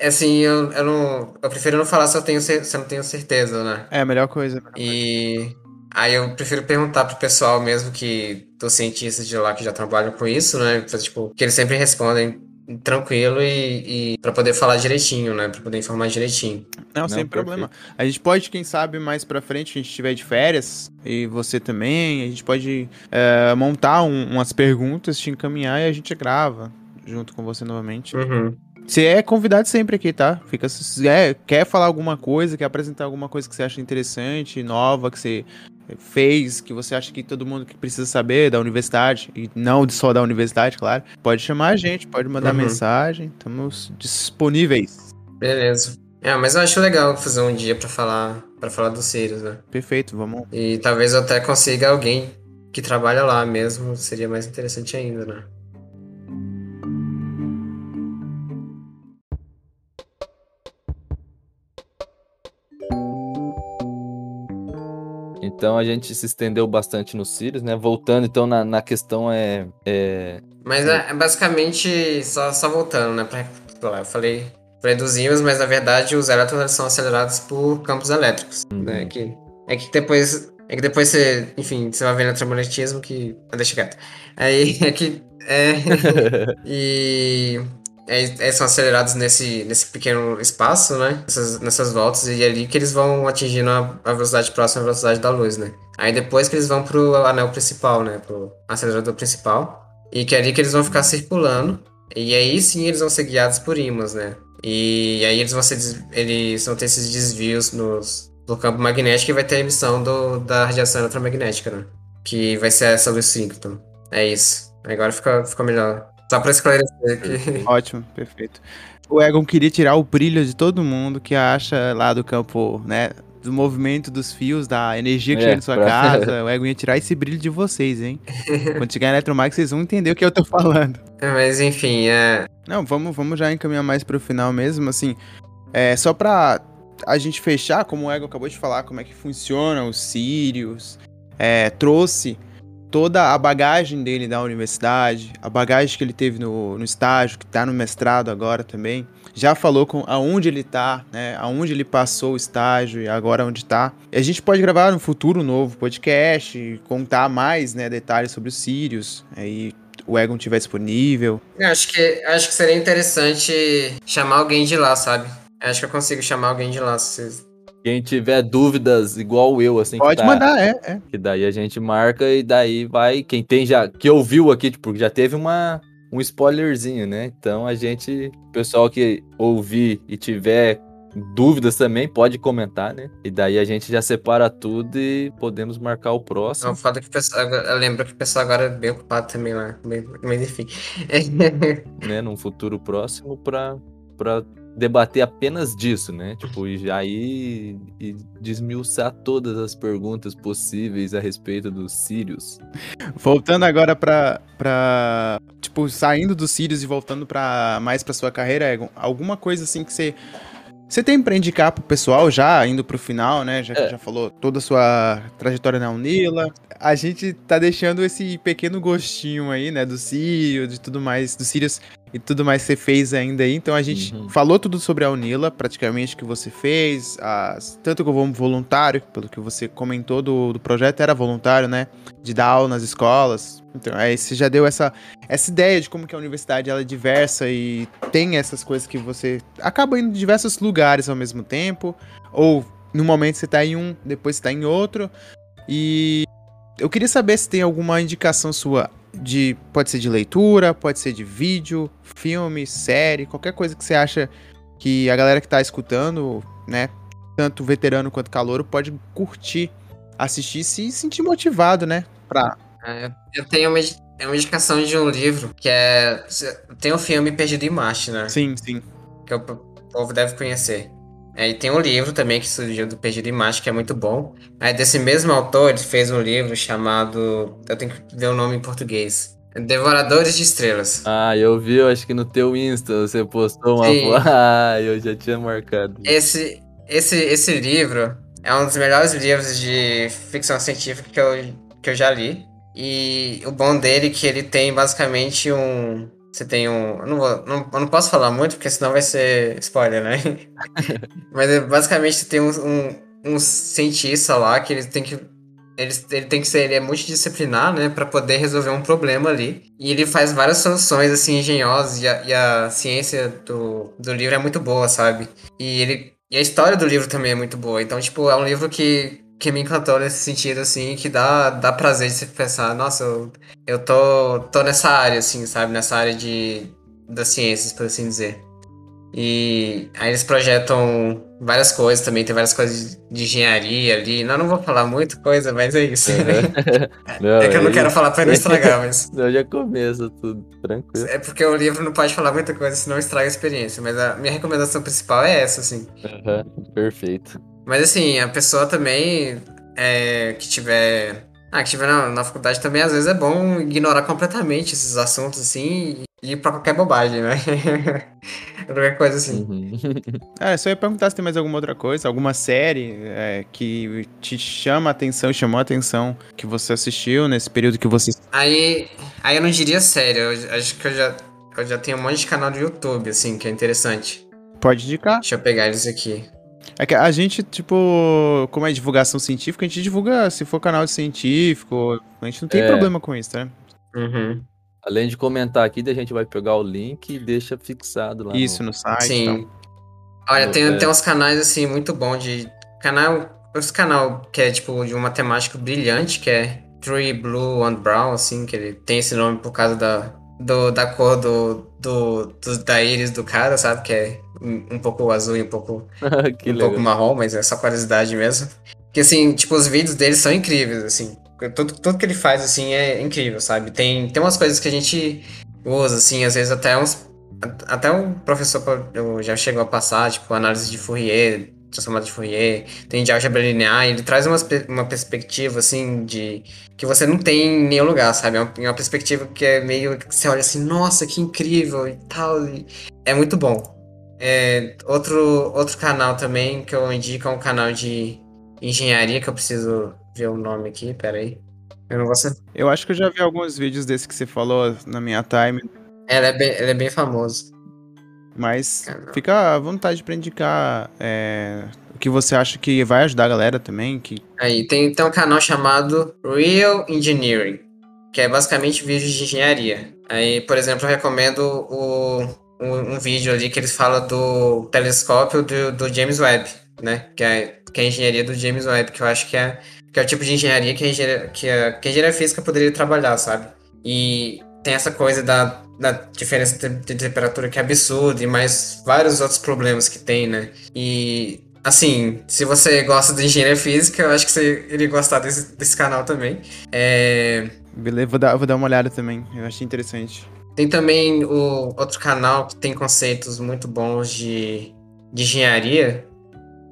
A: Assim, eu, eu não. Eu prefiro não falar se eu, tenho, se eu não tenho certeza, né?
B: É, a melhor coisa. melhor coisa.
A: E. Aí eu prefiro perguntar pro pessoal mesmo que dos cientistas de lá que já trabalham com isso, né? Tipo, que eles sempre respondem tranquilo e, e para poder falar direitinho, né? Pra poder informar direitinho.
B: Não,
D: Não,
B: sem
D: perfeito.
B: problema. A gente pode, quem sabe, mais pra frente, a gente estiver de férias, e você também, a gente pode é, montar um- umas perguntas, te encaminhar e a gente grava junto com você novamente.
A: Uhum.
B: Você é convidado sempre aqui, tá? Fica, se é, quer falar alguma coisa, quer apresentar alguma coisa que você acha interessante, nova, que você fez, que você acha que todo mundo que precisa saber da universidade, e não só da universidade, claro, pode chamar a gente, pode mandar
A: Uhum.
B: mensagem, estamos disponíveis.
A: Beleza. É, mas eu acho legal fazer um dia pra falar para falar dos Sirius, né?
B: Perfeito, vamos.
A: E talvez eu até consiga alguém que trabalha lá mesmo, seria mais interessante ainda, né?
D: Então a gente se estendeu bastante nos Sirius, né? Voltando então na, na questão é, é...
A: Mas é, é basicamente, só, só voltando, né? Pra, lá, eu falei, ímãs, mas na verdade os elétrons são acelerados por campos elétricos.
D: Uhum.
A: Né? Que, é que depois. É que depois você, enfim, você vai ver eletromagnetismo que. Ah, deixa quieto. Aí é que. É, [laughs] e. É, é, são acelerados nesse, nesse pequeno espaço, né? Nessas, nessas voltas, e é ali que eles vão atingindo a, a velocidade próxima à velocidade da luz, né? Aí depois que eles vão pro anel principal, né? Pro acelerador principal. E que é ali que eles vão ficar circulando. E aí sim eles vão ser guiados por ímãs, né? E aí eles vão, ser, eles vão ter esses desvios nos, no campo magnético e vai ter a emissão do, da radiação eletromagnética, né? Que vai ser essa luz síncron. É isso. Agora ficou, ficou melhor. Só pra esclarecer aqui.
B: Ótimo, perfeito. O Egon queria tirar o brilho de todo mundo que acha lá do campo, né? Do movimento dos fios, da energia que
D: É,
B: chega na sua
D: pra-
B: casa. O Egon ia tirar esse brilho de vocês, hein? [laughs] Quando chegar em Eletromag, vocês vão entender o que eu tô falando.
A: É, Mas enfim, é.
B: Não, vamos, vamos já encaminhar mais pro final mesmo, assim. É, só pra a gente fechar, como o Egon acabou de falar, como é que funciona os Sirius, é, trouxe toda a bagagem dele da universidade, a bagagem que ele teve no, no estágio, que tá no mestrado agora também. Já falou com aonde ele tá, né? Aonde ele passou o estágio e agora onde tá. E a gente pode gravar no futuro um novo podcast, contar mais, né, detalhes sobre os Sirius, aí o Egon tiver disponível.
A: Eu acho que, acho que seria interessante chamar alguém de lá, sabe? Acho que eu consigo chamar alguém de lá. Se.
D: Quem tiver dúvidas igual eu, assim, que
B: Pode
D: tá-
B: mandar, é, é.
D: Que daí a gente marca e daí vai. Quem tem já. Que ouviu aqui, tipo, já teve uma, um spoilerzinho, né? Então a gente. O pessoal que ouvir e tiver dúvidas também pode comentar, né? E daí a gente já separa tudo e podemos marcar o
A: Não,
D: próximo.
A: foda que o pessoal, eu lembro que o pessoal agora é bem ocupado também lá. bem- Mas [laughs] enfim.
D: né, num futuro próximo para para debater apenas disso, né? Tipo, e ir e desmiuçar todas as perguntas possíveis a respeito dos Sirius.
B: Voltando agora pra, pra. Tipo, saindo dos Sirius e voltando pra mais pra sua carreira, Egon, alguma coisa assim que você. Você tem pra indicar pro pessoal já, indo pro final, né? Já que
D: É.
B: já falou toda a sua trajetória na Unila. A gente tá deixando esse pequeno gostinho aí, né? Do Sirius, de tudo mais, dos Sirius e tudo mais que você fez ainda aí. Então a gente
D: Uhum.
B: falou tudo sobre a Unila, praticamente, que você fez. As, tanto como voluntário, pelo que você comentou do, do projeto, era voluntário, né? de dar aula nas escolas. Então, aí você já deu essa, essa ideia de como que a universidade ela é diversa e tem essas coisas que você acaba indo em diversos lugares ao mesmo tempo, ou no momento você tá em um, depois você tá em outro. E eu queria saber se tem alguma indicação sua de pode ser de leitura, pode ser de vídeo, filme, série, qualquer coisa que você acha que a galera que tá escutando, né, tanto veterano quanto calouro pode curtir, assistir e se sentir motivado, né, pra
A: É, eu tenho uma, é uma indicação de um livro que é. Tem o filme Perdido em Marte, né?
B: Sim, sim.
A: que o povo deve conhecer. É, e tem um livro também que surgiu do Perdido em Marte, que é muito bom. Aí desse mesmo autor, ele fez um livro chamado. Eu tenho que ver o nome em português. Devoradores de Estrelas.
D: Ah, eu vi, eu acho que no teu Insta você postou uma
A: Sim. [laughs]
D: Ah, eu já tinha marcado.
A: Esse, esse, esse livro é um dos melhores livros de ficção científica que eu, que eu já li. E o bom dele é que ele tem basicamente um. Você tem um. Eu não, vou, não, eu não posso falar muito, porque senão vai ser spoiler, né? [laughs] Mas é, basicamente você tem um, um, um cientista lá que ele tem que. Ele, ele tem que ser. Ele é multidisciplinar, né? Pra poder resolver um problema ali. E ele faz várias soluções, assim, engenhosas. E a, e a ciência do, do livro é muito boa, sabe? E ele. E a história do livro também é muito boa. Então, tipo, é um livro que, que me encantou nesse sentido, assim, que dá, dá prazer de você pensar, nossa, eu, eu tô, tô nessa área, assim, sabe? Nessa área de, das ciências, por assim dizer. E aí eles projetam várias coisas também, tem várias coisas de engenharia ali. Não, não vou falar muita coisa, mas é isso. [laughs]
D: Não,
A: é que eu não
D: aí-
A: quero falar pra não estragar, mas. [laughs]
D: Eu já começo tudo, tranquilo.
A: É porque o livro não pode falar muita coisa, senão estraga a experiência. Mas a minha recomendação principal é essa, assim.
D: Aham, perfeito.
A: Mas assim, a pessoa também é, que tiver Ah, que tiver na, na faculdade também, às vezes é bom ignorar completamente esses assuntos, assim, e ir pra qualquer bobagem, né? [laughs] qualquer coisa assim.
D: Uhum. [laughs]
B: É, só ia perguntar se tem mais alguma outra coisa, alguma série é, que te chama a atenção, chamou a atenção, que você assistiu nesse período que você.
A: Aí, aí eu não diria sério, eu acho que eu já, eu já tenho um monte de canal do YouTube, assim, que é interessante.
B: Pode indicar.
A: Deixa eu pegar eles aqui.
B: É que a gente, tipo, como é divulgação científica, a gente divulga se for canal científico, a gente não tem
D: É.
B: problema com isso, tá?
A: Uhum.
D: Além de comentar aqui, a gente vai pegar o link e deixa fixado lá.
B: Isso
D: no...
B: no site.
A: Sim.
B: Então.
A: Olha, tem,
D: É.
A: tem uns canais, assim, muito bons de... Canal... Esse canal que é, tipo, de um matemático brilhante, que é Three Blue and Brown, assim, que ele tem esse nome por causa da, do, da cor do, do, do- da íris do cara, sabe? Que é um, um pouco azul e um pouco [laughs]
D: que
A: um
D: legal.
A: pouco marrom, mas é só curiosidade mesmo. Porque, assim, tipo, os vídeos dele são incríveis, assim. Tudo, tudo que ele faz, assim, é incrível, sabe? Tem, tem umas coisas que a gente usa, assim, às vezes até uns... Até um professor já chegou a passar, tipo, análise de Fourier, transformada de Fourier, tem de álgebra linear, ele traz uma, uma perspectiva, assim, de... que você não tem em nenhum lugar, sabe? É uma, uma perspectiva que é meio... que você olha assim, nossa, que incrível e tal, e é muito bom. É, outro, outro canal também que eu indico é um canal de engenharia, que eu preciso ver o nome aqui, peraí. Eu não vou saber.
B: Eu acho que eu já vi alguns vídeos desse que você falou na minha time,
A: Ele é bem, ele é bem famoso.
B: Mas fica à vontade pra indicar é, o que você acha que vai ajudar a galera também, que
A: Aí, tem, tem um canal chamado Real Engineering, que é basicamente vídeo de engenharia. Aí, por exemplo, eu recomendo o, um, um vídeo ali que eles falam do telescópio do, do James Webb, né? Que é, que é a engenharia do James Webb, que eu acho que é, que é o tipo de engenharia que a engenharia, que a, que a engenharia física poderia trabalhar, sabe? E tem essa coisa da, da diferença de, de temperatura que é absurda e mais vários outros problemas que tem, né? E Assim, se você gosta de engenharia física, eu acho que você iria gostar desse, desse canal também. É,
B: beleza, vou dar, vou dar uma olhada também. Eu achei interessante.
A: tem também o outro canal que tem conceitos muito bons de, de engenharia.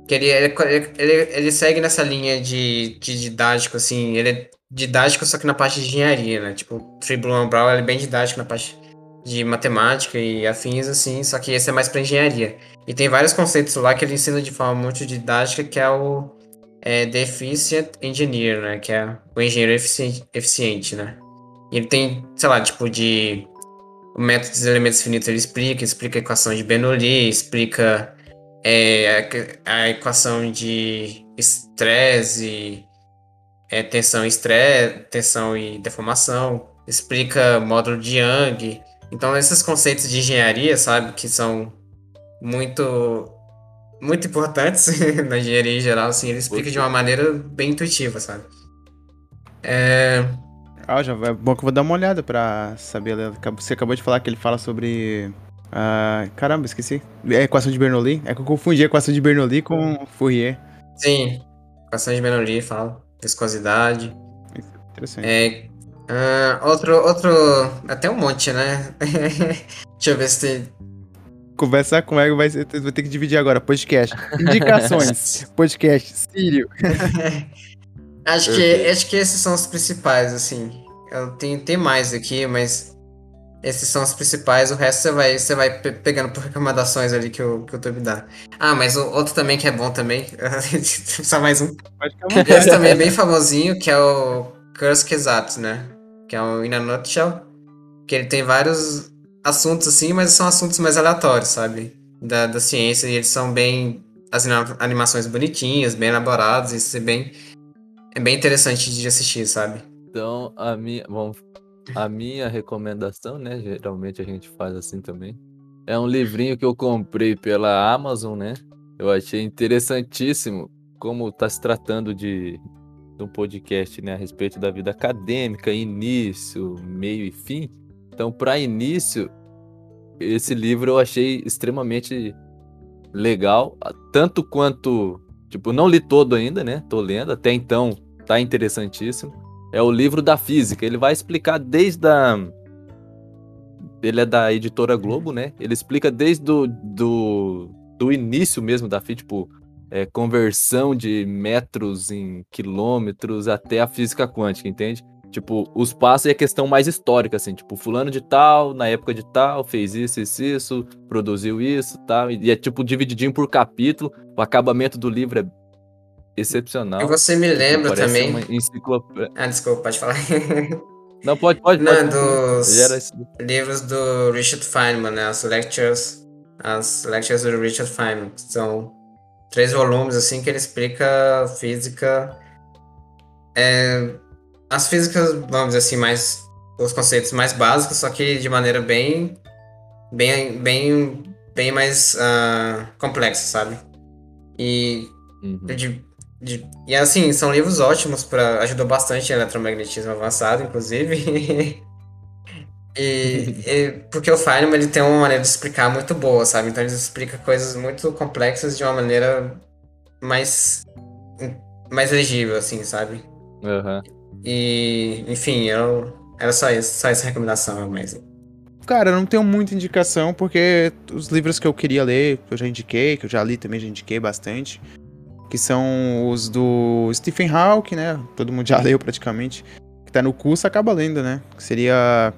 A: Que ele, ele, ele, ele segue nessa linha de, de didático, assim. Ele é didático, só que na parte de engenharia, né? Tipo, o ele é bem didático na parte de matemática e afins, assim. Só que esse é mais pra engenharia. E tem vários conceitos lá que ele ensina de forma muito didática, que é o é, The Efficient Engineer, né? Que é o engenheiro eficiente, eficiente, né? E ele tem, sei lá, tipo de o método dos elementos finitos ele explica, explica a equação de Bernoulli, explica é, a, a equação de estresse, é, tensão e estresse, tensão e deformação, explica módulo de Young. Então esses conceitos de engenharia, sabe, que são muito muito importantes [laughs] na engenharia em geral, assim, ele explica de uma maneira bem intuitiva, sabe? É,
B: Ah, já é bom que eu vou dar uma olhada pra saber. Você acabou de falar que ele fala sobre. ah, caramba, esqueci. É equação de Bernoulli. É que eu confundi a equação de Bernoulli com Fourier.
A: sim, equação de Bernoulli fala, viscosidade.
B: Interessante.
A: É, ah, outro, outro, até um monte, né? [laughs] Deixa eu ver se tem.
B: Conversar com o Ego vai, ser- vai ter que dividir agora. Podcast. Indicações. [laughs] Podcast. Sírio. [laughs]
A: Acho que, acho que esses são os principais, assim. Eu tenho, tem mais aqui, mas esses são os principais. O resto você vai, você vai pe- pegando por recomendações ali que o, que o YouTube dá. Ah, mas o outro também que é bom também. [laughs] Só mais um. Esse também é bem famosinho, que é o Kursk Exatos, né? Que é o In a Nutshell. Que ele tem vários assuntos assim, mas são assuntos mais aleatórios, sabe? Da, da ciência. E eles são bem. As anima- animações bonitinhas, bem elaboradas. Isso é bem. É bem interessante de assistir, sabe?
D: Então, a minha, bom, a minha recomendação, né? Geralmente a gente faz assim também. É um livrinho que eu comprei pela Amazon, né? Eu achei interessantíssimo como está se tratando de, de um podcast, né, a respeito da vida acadêmica, início, meio e fim. Então, para início, esse livro eu achei extremamente legal, tanto quanto, tipo, não li todo ainda, né? Tô lendo, até então tá interessantíssimo. É o livro da física. Ele vai explicar desde a. Ele é da editora Globo, né? Ele explica desde do, do, do início mesmo da física, tipo, é, conversão de metros em quilômetros até a física quântica, entende? Tipo, os passos é a questão mais histórica, assim, tipo, fulano de tal, na época de tal, fez isso, isso, isso, produziu isso, tal, e é tipo divididinho por capítulo, o acabamento do livro é excepcional.
A: E você me lembra
D: Parece
A: também.
D: uma enciclopédia.
A: Ah, desculpa, pode falar. [laughs]
D: Não, pode, pode,
A: Não,
D: pode.
A: dos livros do Richard Feynman, né? As lectures, as lectures do Richard Feynman. São três volumes, assim, que ele explica física. é, as físicas, vamos dizer assim, mais. Os conceitos mais básicos, só que de maneira bem. bem, bem, bem mais ah, complexa, sabe? E
D: Uhum.
A: de, de- e assim, são livros ótimos para ajudou bastante em eletromagnetismo avançado, inclusive. [laughs] e, e- porque o Feynman ele tem uma maneira de explicar muito boa, sabe? Então ele explica coisas muito complexas de uma maneira mais mais legível, assim, sabe?
D: Aham.
A: E, enfim, eu era só isso, só essa recomendação, mas
B: Cara, eu não tenho muita indicação, porque os livros que eu queria ler, que eu já indiquei, que eu já li também, já indiquei bastante. Que são os do Stephen Hawking, né? Todo mundo já [laughs] leu praticamente. Que tá no curso, acaba lendo, né? Que seria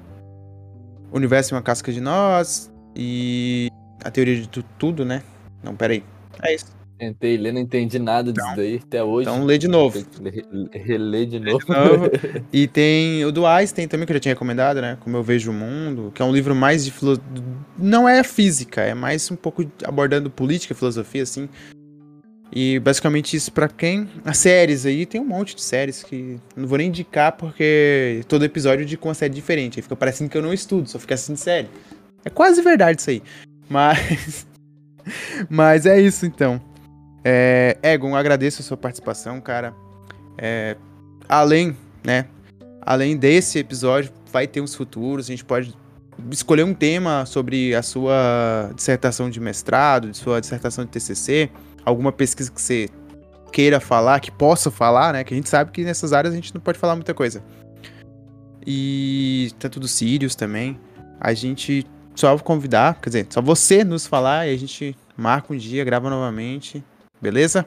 B: Universo em uma Casca de Nós e a Teoria de Tu- Tudo, né? Não, peraí. É isso.
D: Tentei ler, não entendi nada disso daí até hoje.
B: Então lê de novo.
D: Tem que re- reler de novo.
B: novo. [laughs] E tem o do Einstein também, que eu já tinha recomendado, né? Como eu vejo o mundo, que é um livro mais de filo... Não é física, é mais um pouco abordando política, filosofia, assim. E basicamente isso pra quem? As séries aí, tem um monte de séries que não vou nem indicar porque todo episódio de uma série diferente. Aí fica parecendo que eu não estudo, só fica assistindo série. É quase verdade isso aí. [laughs] Mas. Mas é isso então. É, Egon, agradeço a sua participação, cara. É, além, né? Além desse episódio, vai ter uns futuros. A gente pode escolher um tema sobre a sua dissertação de mestrado, de sua dissertação de TCC, alguma pesquisa que você queira falar, que possa falar, né? Que a gente sabe que nessas áreas a gente não pode falar muita coisa. E tanto do Sirius também. A gente só convidar, quer dizer, só você nos falar e a gente marca um dia, grava novamente. Beleza?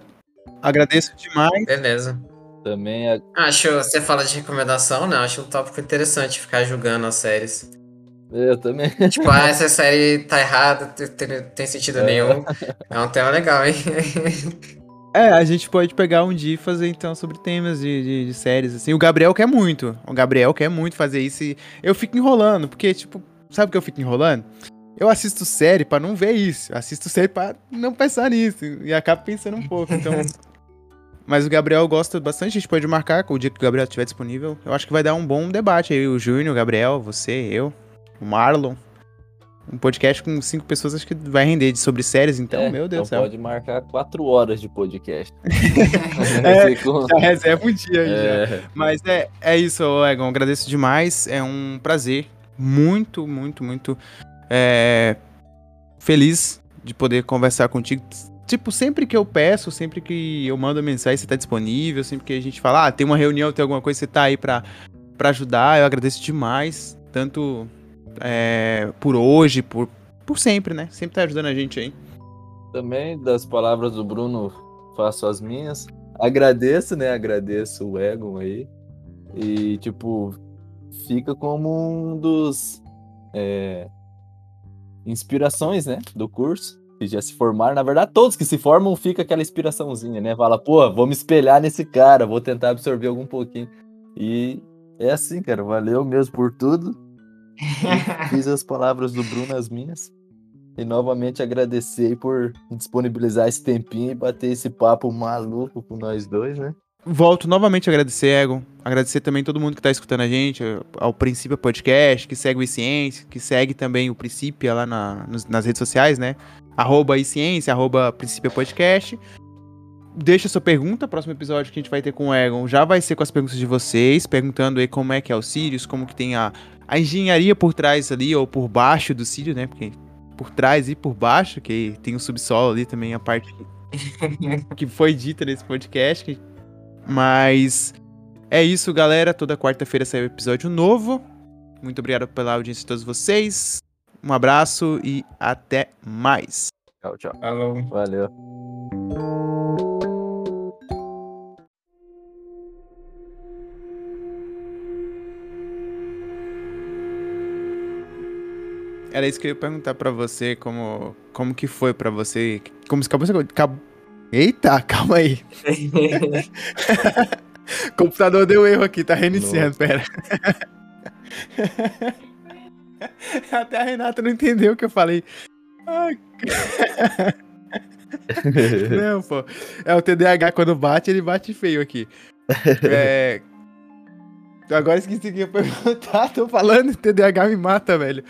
B: Agradeço demais.
A: beleza.
D: Também é-
A: Acho, você fala de recomendação, né? Acho um tópico interessante ficar julgando as séries.
D: Eu também.
A: Tipo, ah, essa série tá errada, tem, tem- sentido nenhum. É um tema legal, hein?
B: É, a gente pode pegar um dia e fazer então sobre temas de, de, de séries, assim. O Gabriel quer muito. O Gabriel quer muito fazer isso e eu fico enrolando, porque, tipo, sabe o que eu fico enrolando? Eu assisto série pra não ver isso. Eu assisto série pra não pensar nisso. E acabo pensando um pouco, então. [laughs] Mas o Gabriel gosta bastante, a gente pode marcar com o dia que o Gabriel estiver disponível. Eu acho que vai dar um bom debate aí. O Júnior, o Gabriel, você, eu, o Marlon. Um podcast com cinco pessoas, acho que vai render de sobre séries, então,
D: É,
B: meu Deus do
D: então
B: céu.
D: pode marcar quatro horas de podcast. [laughs]
B: É,
D: Ficou-
B: Já reserva um dia aí, já.
D: É,
B: Mas é, é isso, Egon. Agradeço demais. É um prazer. Muito, muito, muito é, feliz de poder conversar contigo. Tipo, sempre que eu peço, sempre que eu mando mensagem, você tá disponível. Sempre que a gente fala, ah, tem uma reunião, tem alguma coisa, você tá aí pra, pra ajudar. Eu agradeço demais. Tanto é, por hoje, por, por sempre, né? Sempre tá ajudando a gente aí.
D: também das palavras do Bruno faço as minhas. Agradeço, né? Agradeço o Egon aí. E, tipo, fica como um dos é, inspirações, né? Do curso. Que já se formaram. Na verdade, todos que se formam fica aquela inspiraçãozinha, né? Fala, pô, vou me espelhar nesse cara, vou tentar absorver algum pouquinho. E é assim, cara. Valeu mesmo por tudo. Fiz as palavras do Bruno as minhas. E novamente agradecer por disponibilizar esse tempinho e bater esse papo maluco com nós dois, né?
B: Volto novamente a agradecer, Egon. Agradecer também todo mundo que tá escutando a gente, ao Princípio Podcast, que segue o iCiência, que segue também o Princípio lá na- nas redes sociais, né? Arroba iCiência, arroba Princípio Podcast. Deixa sua pergunta, próximo episódio que a gente vai ter com o Egon já vai ser com as perguntas de vocês, perguntando aí como é que é o Sirius, como que tem a, a engenharia por trás ali, ou por baixo do Sirius, né? Porque por trás e por baixo, que tem o subsolo ali também, a parte [laughs] que foi dita nesse podcast, mas é isso, galera. Toda quarta-feira sai um episódio novo. Muito obrigado pela audiência de todos vocês. Um abraço e até mais.
D: Tchau, tchau.
A: Falou.
D: Valeu.
B: Era isso que eu ia perguntar pra você, como, como que foi pra você. Como se acabou, acabou. Eita, calma aí. [laughs] computador deu erro aqui, tá reiniciando,
D: Nossa.
B: pera. Até a Renata não entendeu o que eu falei. Ai, [laughs] não, pô. É o TDAH quando bate, ele bate feio aqui. É. Agora esqueci que eu perguntar. [laughs] Tô falando, TDAH me mata, velho.